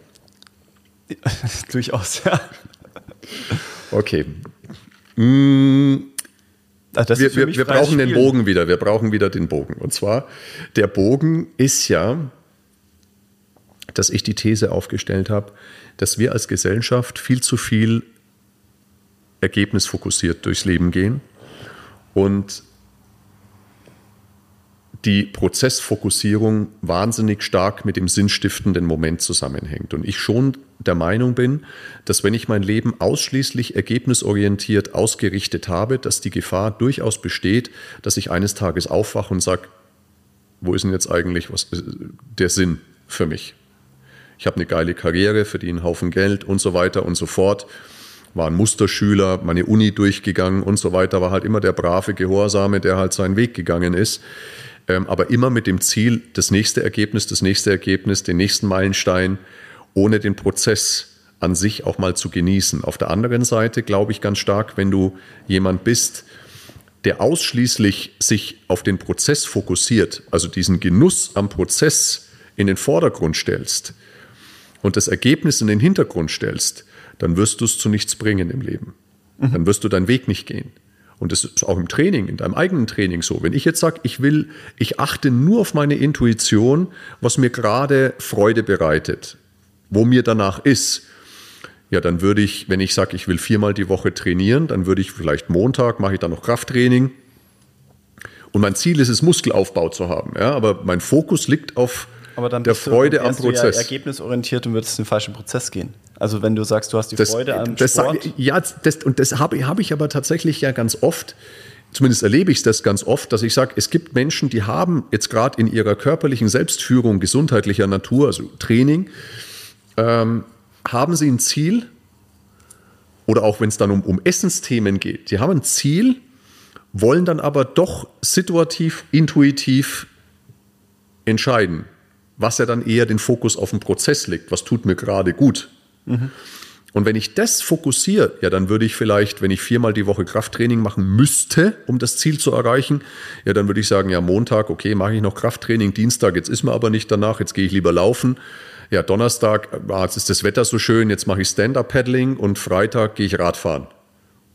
S2: Durchaus, ja.
S1: Okay. Hm, Also wir, wir, wir brauchen Spielen. den Bogen wieder. Wir brauchen wieder den Bogen. Und zwar, der Bogen ist ja, dass ich die These aufgestellt habe, dass wir als Gesellschaft viel zu viel ergebnisfokussiert durchs Leben gehen und die Prozessfokussierung wahnsinnig stark mit dem sinnstiftenden Moment zusammenhängt. Und ich schon der Meinung bin, dass wenn ich mein Leben ausschließlich ergebnisorientiert ausgerichtet habe, dass die Gefahr durchaus besteht, dass ich eines Tages aufwache und sage, wo ist denn jetzt eigentlich was, der Sinn für mich? Ich habe eine geile Karriere, verdiene einen Haufen Geld und so weiter und so fort. War ein Musterschüler, meine Uni durchgegangen und so weiter, war halt immer der brave Gehorsame, der halt seinen Weg gegangen ist. Ähm, aber immer mit dem Ziel, das nächste Ergebnis, das nächste Ergebnis, den nächsten Meilenstein, ohne den Prozess an sich auch mal zu genießen. Auf der anderen Seite glaube ich ganz stark, wenn du jemand bist, der ausschließlich sich auf den Prozess fokussiert, also diesen Genuss am Prozess in den Vordergrund stellst und das Ergebnis in den Hintergrund stellst, dann wirst du es zu nichts bringen im Leben. Mhm. Dann wirst du deinen Weg nicht gehen. Und das ist auch im Training, in deinem eigenen Training so. Wenn ich jetzt sage, ich will, ich achte nur auf meine Intuition, was mir gerade Freude bereitet, wo mir danach ist, ja, dann würde ich, wenn ich sage, ich will viermal die Woche trainieren, dann würde ich vielleicht Montag mache ich dann noch Krafttraining. Und mein Ziel ist es, Muskelaufbau zu haben. Ja, aber mein Fokus liegt auf der Freude du, am Prozess.
S2: Ja ergebnisorientiert und würdest den falschen Prozess gehen. Also wenn du sagst, du hast die das, Freude am
S1: das Sport. Sag, ja, das, und das habe hab ich aber tatsächlich ja ganz oft, zumindest erlebe ich das ganz oft, dass ich sage, es gibt Menschen, die haben jetzt gerade in ihrer körperlichen Selbstführung gesundheitlicher Natur, also Training, ähm, haben sie ein Ziel, oder auch wenn es dann um, um Essensthemen geht, die haben ein Ziel, wollen dann aber doch situativ, intuitiv entscheiden, was ja dann eher den Fokus auf den Prozess legt, was tut mir gerade gut. Mhm. Und wenn ich das fokussiere, ja, dann würde ich vielleicht, wenn ich viermal die Woche Krafttraining machen müsste, um das Ziel zu erreichen, ja, dann würde ich sagen, ja, Montag, okay, mache ich noch Krafttraining, Dienstag, jetzt ist mir aber nicht danach, jetzt gehe ich lieber laufen. Ja, Donnerstag, ah, jetzt ist das Wetter so schön, jetzt mache ich Stand-Up-Paddling und Freitag gehe ich Radfahren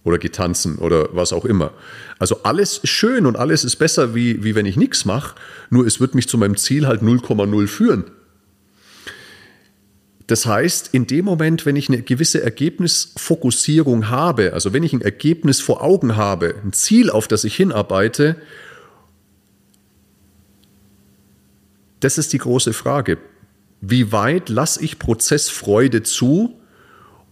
S1: oder gehe tanzen oder was auch immer. Also alles ist schön und alles ist besser, wie, wie wenn ich nichts mache, nur es wird mich zu meinem Ziel halt 0,0 führen. Das heißt, in dem Moment, wenn ich eine gewisse Ergebnisfokussierung habe, also wenn ich ein Ergebnis vor Augen habe, ein Ziel, auf das ich hinarbeite, das ist die große Frage. Wie weit lasse ich Prozessfreude zu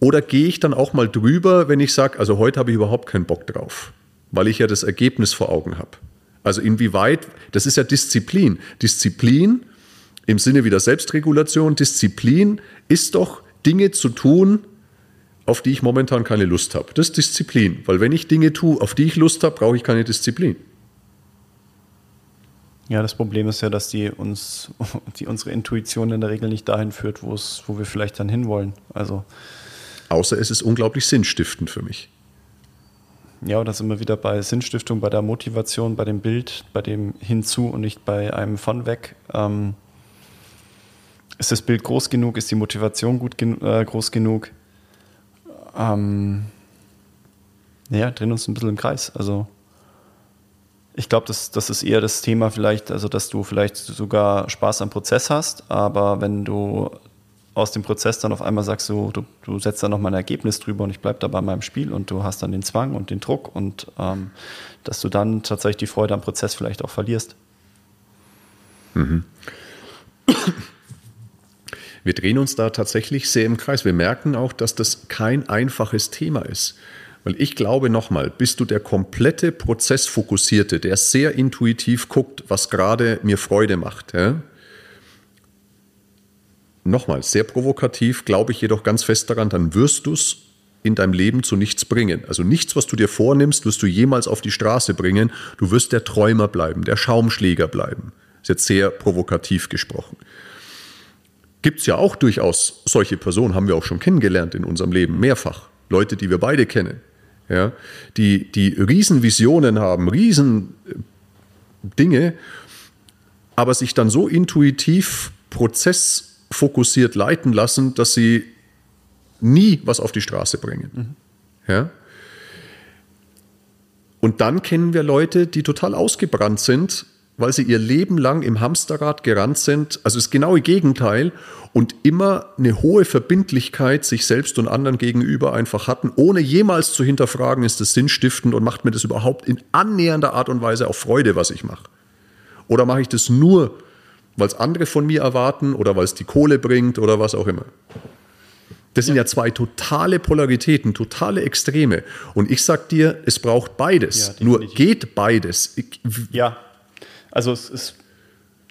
S1: oder gehe ich dann auch mal drüber, wenn ich sage, also heute habe ich überhaupt keinen Bock drauf, weil ich ja das Ergebnis vor Augen habe. Also inwieweit, das ist ja Disziplin. Disziplin im Sinne wieder Selbstregulation, Disziplin ist doch Dinge zu tun, auf die ich momentan keine Lust habe. Das ist Disziplin, weil wenn ich Dinge tue, auf die ich Lust habe, brauche ich keine Disziplin.
S2: Ja, das Problem ist ja, dass die uns, die unsere Intuition in der Regel nicht dahin führt, wo es, wo wir vielleicht dann hinwollen. Also
S1: Außer es ist unglaublich sinnstiftend für mich.
S2: Ja, und das sind wir wieder bei Sinnstiftung, bei der Motivation, bei dem Bild, bei dem Hinzu und nicht bei einem von weg. Ähm, ist das Bild groß genug? Ist die Motivation gut gen äh, groß genug? Ähm, ja, drehen uns ein bisschen im Kreis. Also ich glaube, das, das ist eher das Thema vielleicht, also dass du vielleicht sogar Spaß am Prozess hast, aber wenn du aus dem Prozess dann auf einmal sagst, du, du, du setzt da nochmal ein Ergebnis drüber und ich bleibe da bei meinem Spiel und du hast dann den Zwang und den Druck und ähm, dass du dann tatsächlich die Freude am Prozess vielleicht auch verlierst.
S1: Mhm wir drehen uns da tatsächlich sehr im Kreis. Wir merken auch, dass das kein einfaches Thema ist. Weil ich glaube nochmal, bist du der komplette Prozessfokussierte, der sehr intuitiv guckt, was gerade mir Freude macht. Ja? Nochmal, sehr provokativ, glaube ich jedoch ganz fest daran, dann wirst du es in deinem Leben zu nichts bringen. Also nichts, was du dir vornimmst, wirst du jemals auf die Straße bringen. Du wirst der Träumer bleiben, der Schaumschläger bleiben. Ist jetzt sehr provokativ gesprochen gibt es ja auch durchaus solche Personen, haben wir auch schon kennengelernt in unserem Leben, mehrfach. Leute, die wir beide kennen, ja, die, die Riesenvisionen haben, Riesendinge, aber sich dann so intuitiv prozessfokussiert leiten lassen, dass sie nie was auf die Straße bringen. Mhm. Ja? Und dann kennen wir Leute, die total ausgebrannt sind, weil sie ihr Leben lang im Hamsterrad gerannt sind. Also das genaue Gegenteil und immer eine hohe Verbindlichkeit sich selbst und anderen gegenüber einfach hatten, ohne jemals zu hinterfragen, ist das sinnstiftend und macht mir das überhaupt in annähernder Art und Weise auch Freude, was ich mache. Oder mache ich das nur, weil es andere von mir erwarten oder weil es die Kohle bringt oder was auch immer. Das sind ja zwei totale Polaritäten, totale Extreme. Und ich sag dir, es braucht beides. Ja, Nur geht beides. Ich,
S2: ja, also es ist,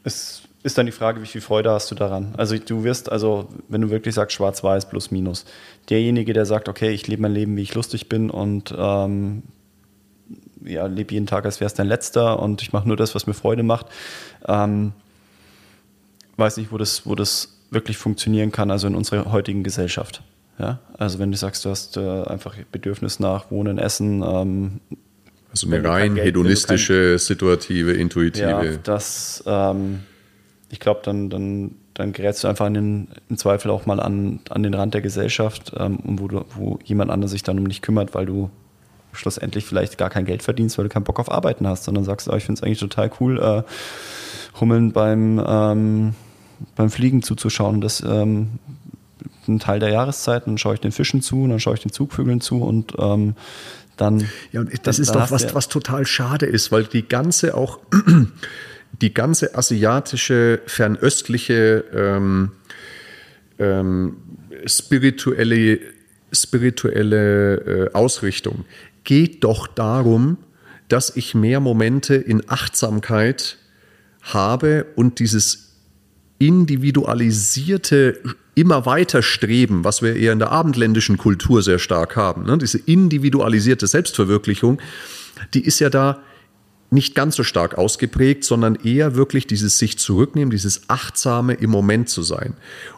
S2: es ist dann die Frage, wie viel Freude hast du daran? Also du wirst, also wenn du wirklich sagst schwarz-weiß plus minus, derjenige, der sagt, okay, ich lebe mein Leben, wie ich lustig bin und ähm, ja, lebe jeden Tag, als wäre es dein letzter und ich mache nur das, was mir Freude macht. Ähm, weiß nicht, wo das, wo das wirklich funktionieren kann, also in unserer heutigen Gesellschaft. Ja? Also wenn du sagst, du hast äh, einfach Bedürfnis nach Wohnen, Essen, ähm,
S1: also eine rein Geld, hedonistische, kein, situative, intuitive. Ja,
S2: das, ähm, ich glaube, dann, dann, dann gerätst du einfach in den, im Zweifel auch mal an, an den Rand der Gesellschaft, ähm, wo, du, wo jemand anderes sich dann um dich kümmert, weil du schlussendlich vielleicht gar kein Geld verdienst, weil du keinen Bock auf Arbeiten hast, sondern sagst, oh, ich finde es eigentlich total cool, äh, Hummeln beim, ähm, beim Fliegen zuzuschauen. Das ähm, ein Teil der Jahreszeit, dann schaue ich den Fischen zu, dann schaue ich den Zugvögeln zu und ähm, dann.
S1: Ja, und das dann, ist doch was, was total schade ist, weil die ganze auch die ganze asiatische, fernöstliche ähm, ähm, spirituelle, spirituelle äh, Ausrichtung geht doch darum, dass ich mehr Momente in Achtsamkeit habe und dieses individualisierte immer weiter streben, was wir eher in der abendländischen Kultur sehr stark haben, ne? diese individualisierte Selbstverwirklichung, die ist ja da nicht ganz so stark ausgeprägt, sondern eher wirklich dieses sich zurücknehmen, dieses achtsame im Moment zu sein.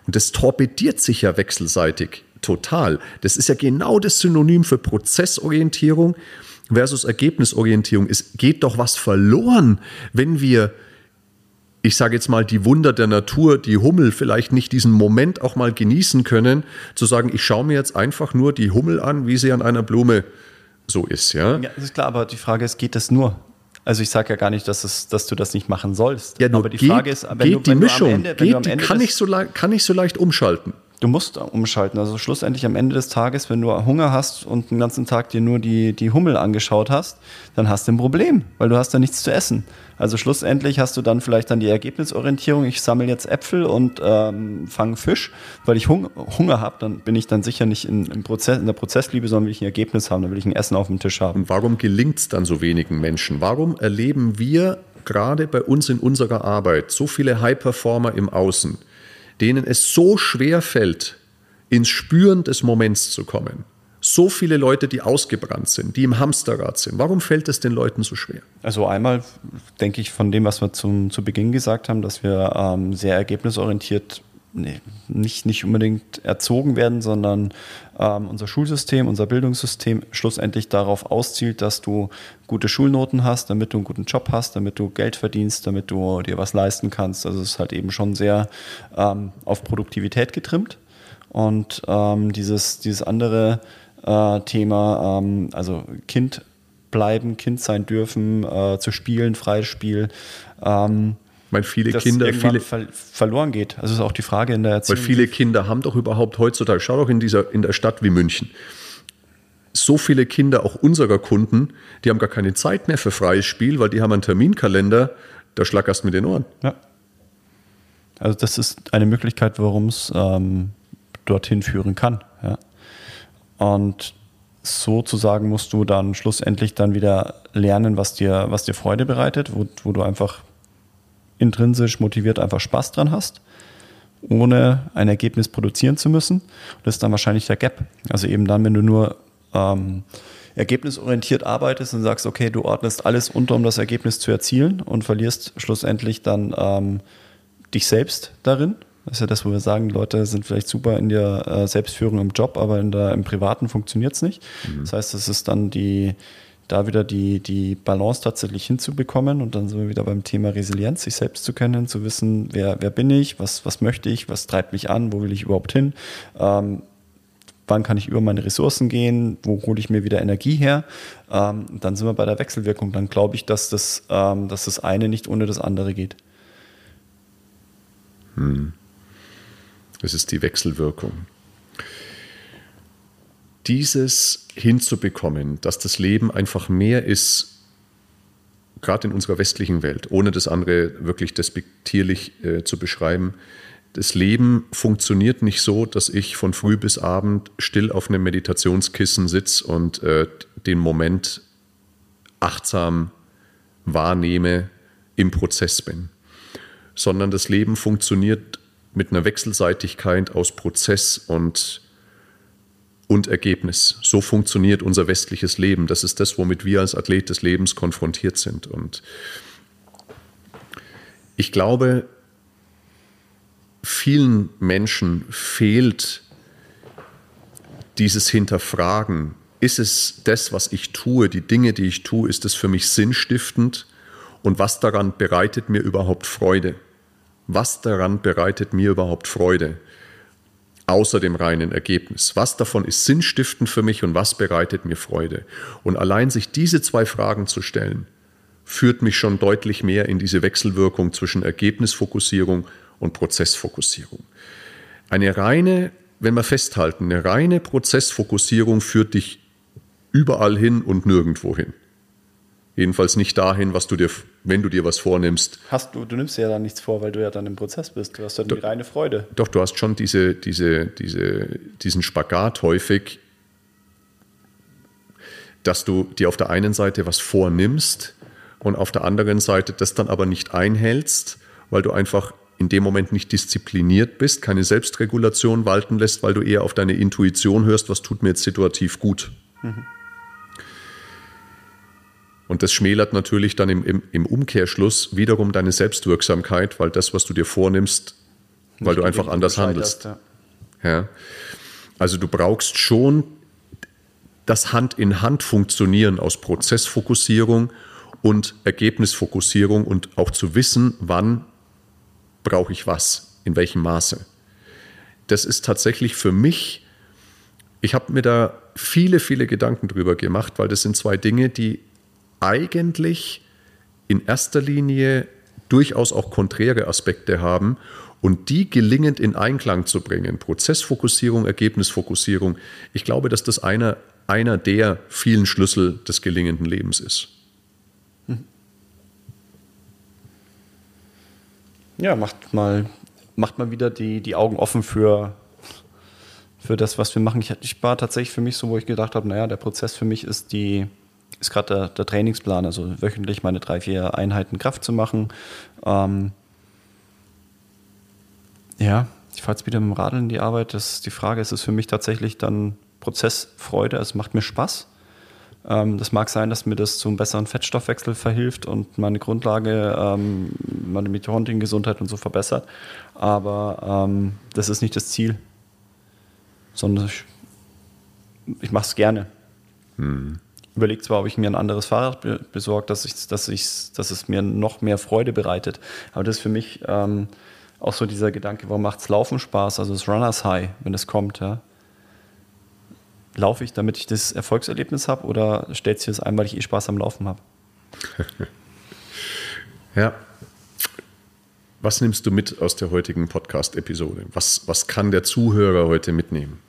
S1: Und das torpediert sich ja wechselseitig total. Das ist ja genau das Synonym für Prozessorientierung versus Ergebnisorientierung. Es geht doch was verloren, wenn wir ich sage jetzt mal, die Wunder der Natur, die Hummel vielleicht nicht diesen Moment auch mal genießen können, zu sagen, ich schaue mir jetzt einfach nur die Hummel an, wie sie an einer Blume so ist. Ja,
S2: ja das ist klar, aber die Frage ist, geht das nur? Also ich sage ja gar nicht, dass, es, dass du das nicht machen sollst.
S1: Ja, nur aber die geht, Frage ist, wenn geht du, wenn die Mischung, Ende, geht, die, kann, ich so kann ich so leicht umschalten.
S2: Du musst umschalten. Also schlussendlich am Ende des Tages, wenn du Hunger hast und den ganzen Tag dir nur die, die Hummel angeschaut hast, dann hast du ein Problem, weil du hast da nichts zu essen. Also schlussendlich hast du dann vielleicht dann die Ergebnisorientierung, ich sammle jetzt Äpfel und ähm, fange Fisch, weil ich Hung Hunger habe, dann bin ich dann sicher nicht in, im Prozess, in der Prozessliebe, sondern will ich ein Ergebnis haben, dann will ich ein Essen auf dem Tisch haben.
S1: Und warum gelingt es dann so wenigen Menschen? Warum erleben wir gerade bei uns in unserer Arbeit so viele High-Performer im Außen, denen es so schwer fällt, ins Spüren des Moments zu kommen? So viele Leute, die ausgebrannt sind, die im Hamsterrad sind. Warum fällt es den Leuten so schwer?
S2: Also einmal denke ich von dem, was wir zum, zu Beginn gesagt haben, dass wir ähm, sehr ergebnisorientiert nee, nicht, nicht unbedingt erzogen werden, sondern ähm, unser Schulsystem, unser Bildungssystem schlussendlich darauf auszielt, dass du gute Schulnoten hast, damit du einen guten Job hast, damit du Geld verdienst, damit du dir was leisten kannst. Also es ist halt eben schon sehr ähm, auf Produktivität getrimmt. Und ähm, dieses, dieses andere äh, Thema, ähm, also Kind bleiben, Kind sein dürfen, äh, zu spielen, freies Spiel. Ähm,
S1: weil viele Kinder viele
S2: ver verloren geht. Also ist auch die Frage in der
S1: Erziehung. Weil viele Kinder haben doch überhaupt heutzutage, schau doch in dieser in der Stadt wie München. So viele Kinder, auch unserer Kunden, die haben gar keine Zeit mehr für freies Spiel, weil die haben einen Terminkalender, da schlackerst mit den Ohren. Ja.
S2: Also das ist eine Möglichkeit, warum es ähm, dorthin führen kann. Ja. Und sozusagen musst du dann schlussendlich dann wieder lernen, was dir, was dir Freude bereitet, wo, wo du einfach intrinsisch motiviert einfach Spaß dran hast, ohne ein Ergebnis produzieren zu müssen. das ist dann wahrscheinlich der Gap. Also eben dann, wenn du nur ähm, ergebnisorientiert arbeitest und sagst, okay, du ordnest alles unter, um das Ergebnis zu erzielen und verlierst schlussendlich dann ähm, dich selbst darin, das ist ja das, wo wir sagen, Leute sind vielleicht super in der äh, Selbstführung im Job, aber in der, im Privaten funktioniert es nicht. Mhm. Das heißt, es ist dann die, da wieder die, die Balance tatsächlich hinzubekommen und dann sind wir wieder beim Thema Resilienz, sich selbst zu kennen, zu wissen, wer, wer bin ich, was, was möchte ich, was treibt mich an, wo will ich überhaupt hin. Ähm, wann kann ich über meine Ressourcen gehen, wo hole ich mir wieder Energie her. Ähm, dann sind wir bei der Wechselwirkung. Dann glaube ich, dass das, ähm, dass das eine nicht ohne das andere geht.
S1: Hm. Es ist die Wechselwirkung. Dieses hinzubekommen, dass das Leben einfach mehr ist, gerade in unserer westlichen Welt, ohne das andere wirklich despektierlich äh, zu beschreiben, das Leben funktioniert nicht so, dass ich von früh bis abend still auf einem Meditationskissen sitze und äh, den Moment achtsam wahrnehme, im Prozess bin, sondern das Leben funktioniert mit einer Wechselseitigkeit aus Prozess und, und Ergebnis. So funktioniert unser westliches Leben. Das ist das, womit wir als Athlet des Lebens konfrontiert sind. Und ich glaube, vielen Menschen fehlt dieses Hinterfragen. Ist es das, was ich tue, die Dinge, die ich tue, ist es für mich sinnstiftend? Und was daran bereitet mir überhaupt Freude? Was daran bereitet mir überhaupt Freude? Außer dem reinen Ergebnis. Was davon ist sinnstiftend für mich und was bereitet mir Freude? Und allein sich diese zwei Fragen zu stellen, führt mich schon deutlich mehr in diese Wechselwirkung zwischen Ergebnisfokussierung und Prozessfokussierung. Eine reine, wenn wir festhalten, eine reine Prozessfokussierung führt dich überall hin und nirgendwo hin. Jedenfalls nicht dahin, was du dir, wenn du dir was vornimmst.
S2: Hast du, du nimmst dir ja dann nichts vor, weil du ja dann im Prozess bist. Du hast dann doch, die reine Freude.
S1: Doch, du hast schon diese, diese, diese, diesen Spagat häufig, dass du dir auf der einen Seite was vornimmst und auf der anderen Seite das dann aber nicht einhältst, weil du einfach in dem Moment nicht diszipliniert bist, keine Selbstregulation walten lässt, weil du eher auf deine Intuition hörst, was tut mir jetzt situativ gut. Mhm. Und das schmälert natürlich dann im, im, im, Umkehrschluss wiederum deine Selbstwirksamkeit, weil das, was du dir vornimmst, nicht weil du einfach anders handelst. Ja. ja. Also du brauchst schon das Hand in Hand funktionieren aus Prozessfokussierung und Ergebnisfokussierung und auch zu wissen, wann brauche ich was, in welchem Maße. Das ist tatsächlich für mich, ich habe mir da viele, viele Gedanken drüber gemacht, weil das sind zwei Dinge, die eigentlich in erster Linie durchaus auch konträre Aspekte haben und die gelingend in Einklang zu bringen, Prozessfokussierung, Ergebnisfokussierung, ich glaube, dass das einer, einer der vielen Schlüssel des gelingenden Lebens ist.
S2: Ja, macht mal, macht mal wieder die, die Augen offen für, für das, was wir machen. Ich, ich war tatsächlich für mich so, wo ich gedacht habe, naja, der Prozess für mich ist die, ist gerade der, der, Trainingsplan, also wöchentlich meine drei, vier Einheiten Kraft zu machen. Ähm, ja, ich fahre jetzt wieder mit dem Radl in die Arbeit. Das, die Frage ist es für mich tatsächlich dann Prozessfreude. Es macht mir Spaß. Ähm, das mag sein, dass mir das zum besseren Fettstoffwechsel verhilft und meine Grundlage, ähm, meine Mitochondriengesundheit und so verbessert. Aber ähm, das ist nicht das Ziel, sondern ich, ich mache es gerne. Hm. Überlege zwar, ob ich mir ein anderes Fahrrad besorge, dass, ich, dass, ich, dass es mir noch mehr Freude bereitet. Aber das ist für mich ähm, auch so dieser Gedanke, warum macht es Laufen Spaß? Also das Runners High, wenn es kommt. Ja? laufe ich, damit ich das Erfolgserlebnis habe oder stellt sich das ein, weil ich eh Spaß am Laufen habe?
S1: ja. Was nimmst du mit aus der heutigen Podcast-Episode? Was, was kann der Zuhörer heute mitnehmen?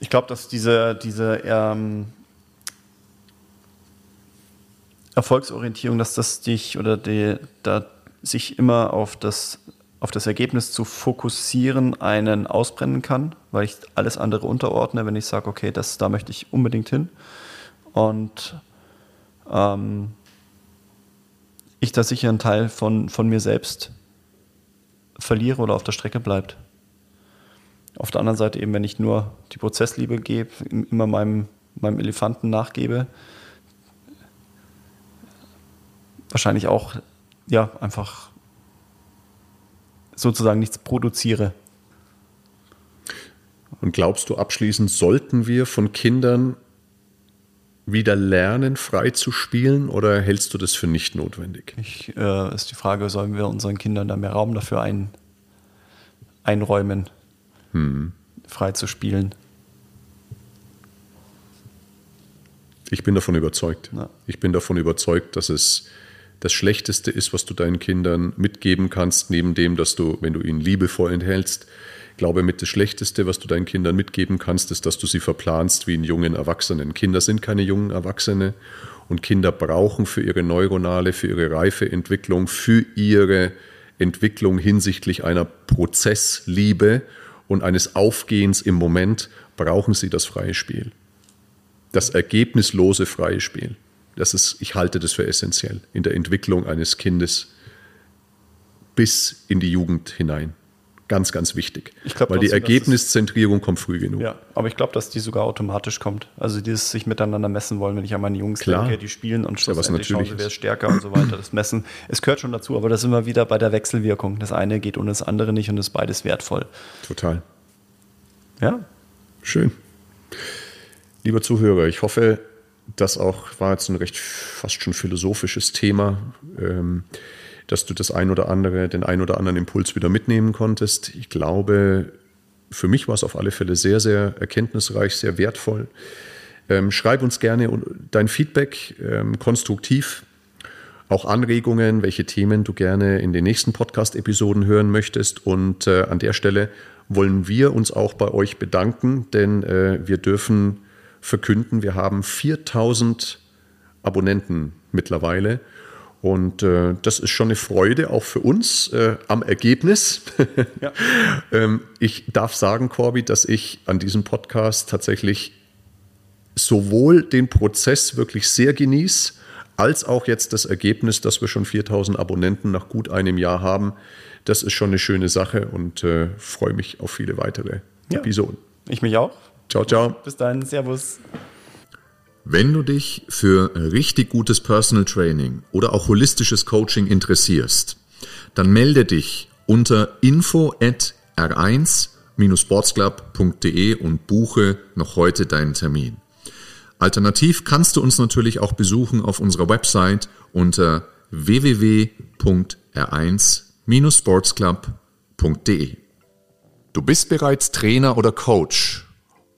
S2: Ich glaube, dass diese, diese ähm, Erfolgsorientierung, dass das dich oder die, da sich immer auf das auf das Ergebnis zu fokussieren einen ausbrennen kann, weil ich alles andere unterordne, wenn ich sage, okay, das, da möchte ich unbedingt hin. Und ähm, ich da sicher einen Teil von, von mir selbst verliere oder auf der Strecke bleibt. Auf der anderen Seite eben, wenn ich nur die Prozessliebe gebe, immer meinem, meinem Elefanten nachgebe, wahrscheinlich auch ja einfach sozusagen nichts produziere.
S1: Und glaubst du abschließend, sollten wir von Kindern wieder lernen, frei zu spielen oder hältst du das für nicht notwendig?
S2: Ich, äh, ist die Frage, sollen wir unseren Kindern da mehr Raum dafür ein, einräumen, hm. frei zu spielen?
S1: Ich bin davon überzeugt. Ja. Ich bin davon überzeugt, dass es das Schlechteste ist, was du deinen Kindern mitgeben kannst, neben dem, dass du, wenn du ihnen liebevoll enthältst, glaube mit das Schlechteste, was du deinen Kindern mitgeben kannst, ist, dass du sie verplanst wie einen jungen Erwachsenen. Kinder sind keine jungen Erwachsene und Kinder brauchen für ihre neuronale, für ihre reife Entwicklung, für ihre Entwicklung hinsichtlich einer Prozessliebe und eines Aufgehens im Moment, brauchen sie das freie Spiel. Das ergebnislose freie Spiel. Das ist, ich halte das für essentiell in der Entwicklung eines Kindes bis in die Jugend hinein. Ganz, ganz wichtig. Glaub, Weil die Ergebniszentrierung kommt früh genug.
S2: Ja, aber ich glaube, dass die sogar automatisch kommt. Also dieses sich miteinander messen wollen, wenn ich an meine Jungs Klar. denke, die spielen und
S1: schlussendlich ja, schauen
S2: sie, wer ist stärker und so weiter. Das Messen, es gehört schon dazu, aber das sind wir wieder bei der Wechselwirkung. Das eine geht ohne das andere nicht und ist beides wertvoll.
S1: Total.
S2: Ja.
S1: Schön. Lieber Zuhörer, ich hoffe, das auch war jetzt ein recht fast schon philosophisches Thema. Ähm, dass du das ein oder andere, den ein oder anderen Impuls wieder mitnehmen konntest. Ich glaube, für mich war es auf alle Fälle sehr, sehr erkenntnisreich, sehr wertvoll. Ähm, schreib uns gerne dein Feedback ähm, konstruktiv, auch Anregungen, welche Themen du gerne in den nächsten Podcast-Episoden hören möchtest. Und äh, an der Stelle wollen wir uns auch bei euch bedanken, denn äh, wir dürfen verkünden, wir haben 4000 Abonnenten mittlerweile. Und äh, das ist schon eine Freude, auch für uns äh, am Ergebnis. ja. ähm, ich darf sagen, Corby, dass ich an diesem Podcast tatsächlich sowohl den Prozess wirklich sehr genieße, als auch jetzt das Ergebnis, dass wir schon 4000 Abonnenten nach gut einem Jahr haben. Das ist schon eine schöne Sache und äh, freue mich auf viele weitere ja. Episoden.
S2: Ich mich auch.
S1: Ciao, ciao.
S2: Bis dann. Servus.
S1: Wenn du dich für richtig gutes Personal Training oder auch holistisches Coaching interessierst, dann melde dich unter info at r1-sportsclub.de und buche noch heute deinen Termin. Alternativ kannst du uns natürlich auch besuchen auf unserer Website unter www.r1-sportsclub.de. Du bist bereits Trainer oder Coach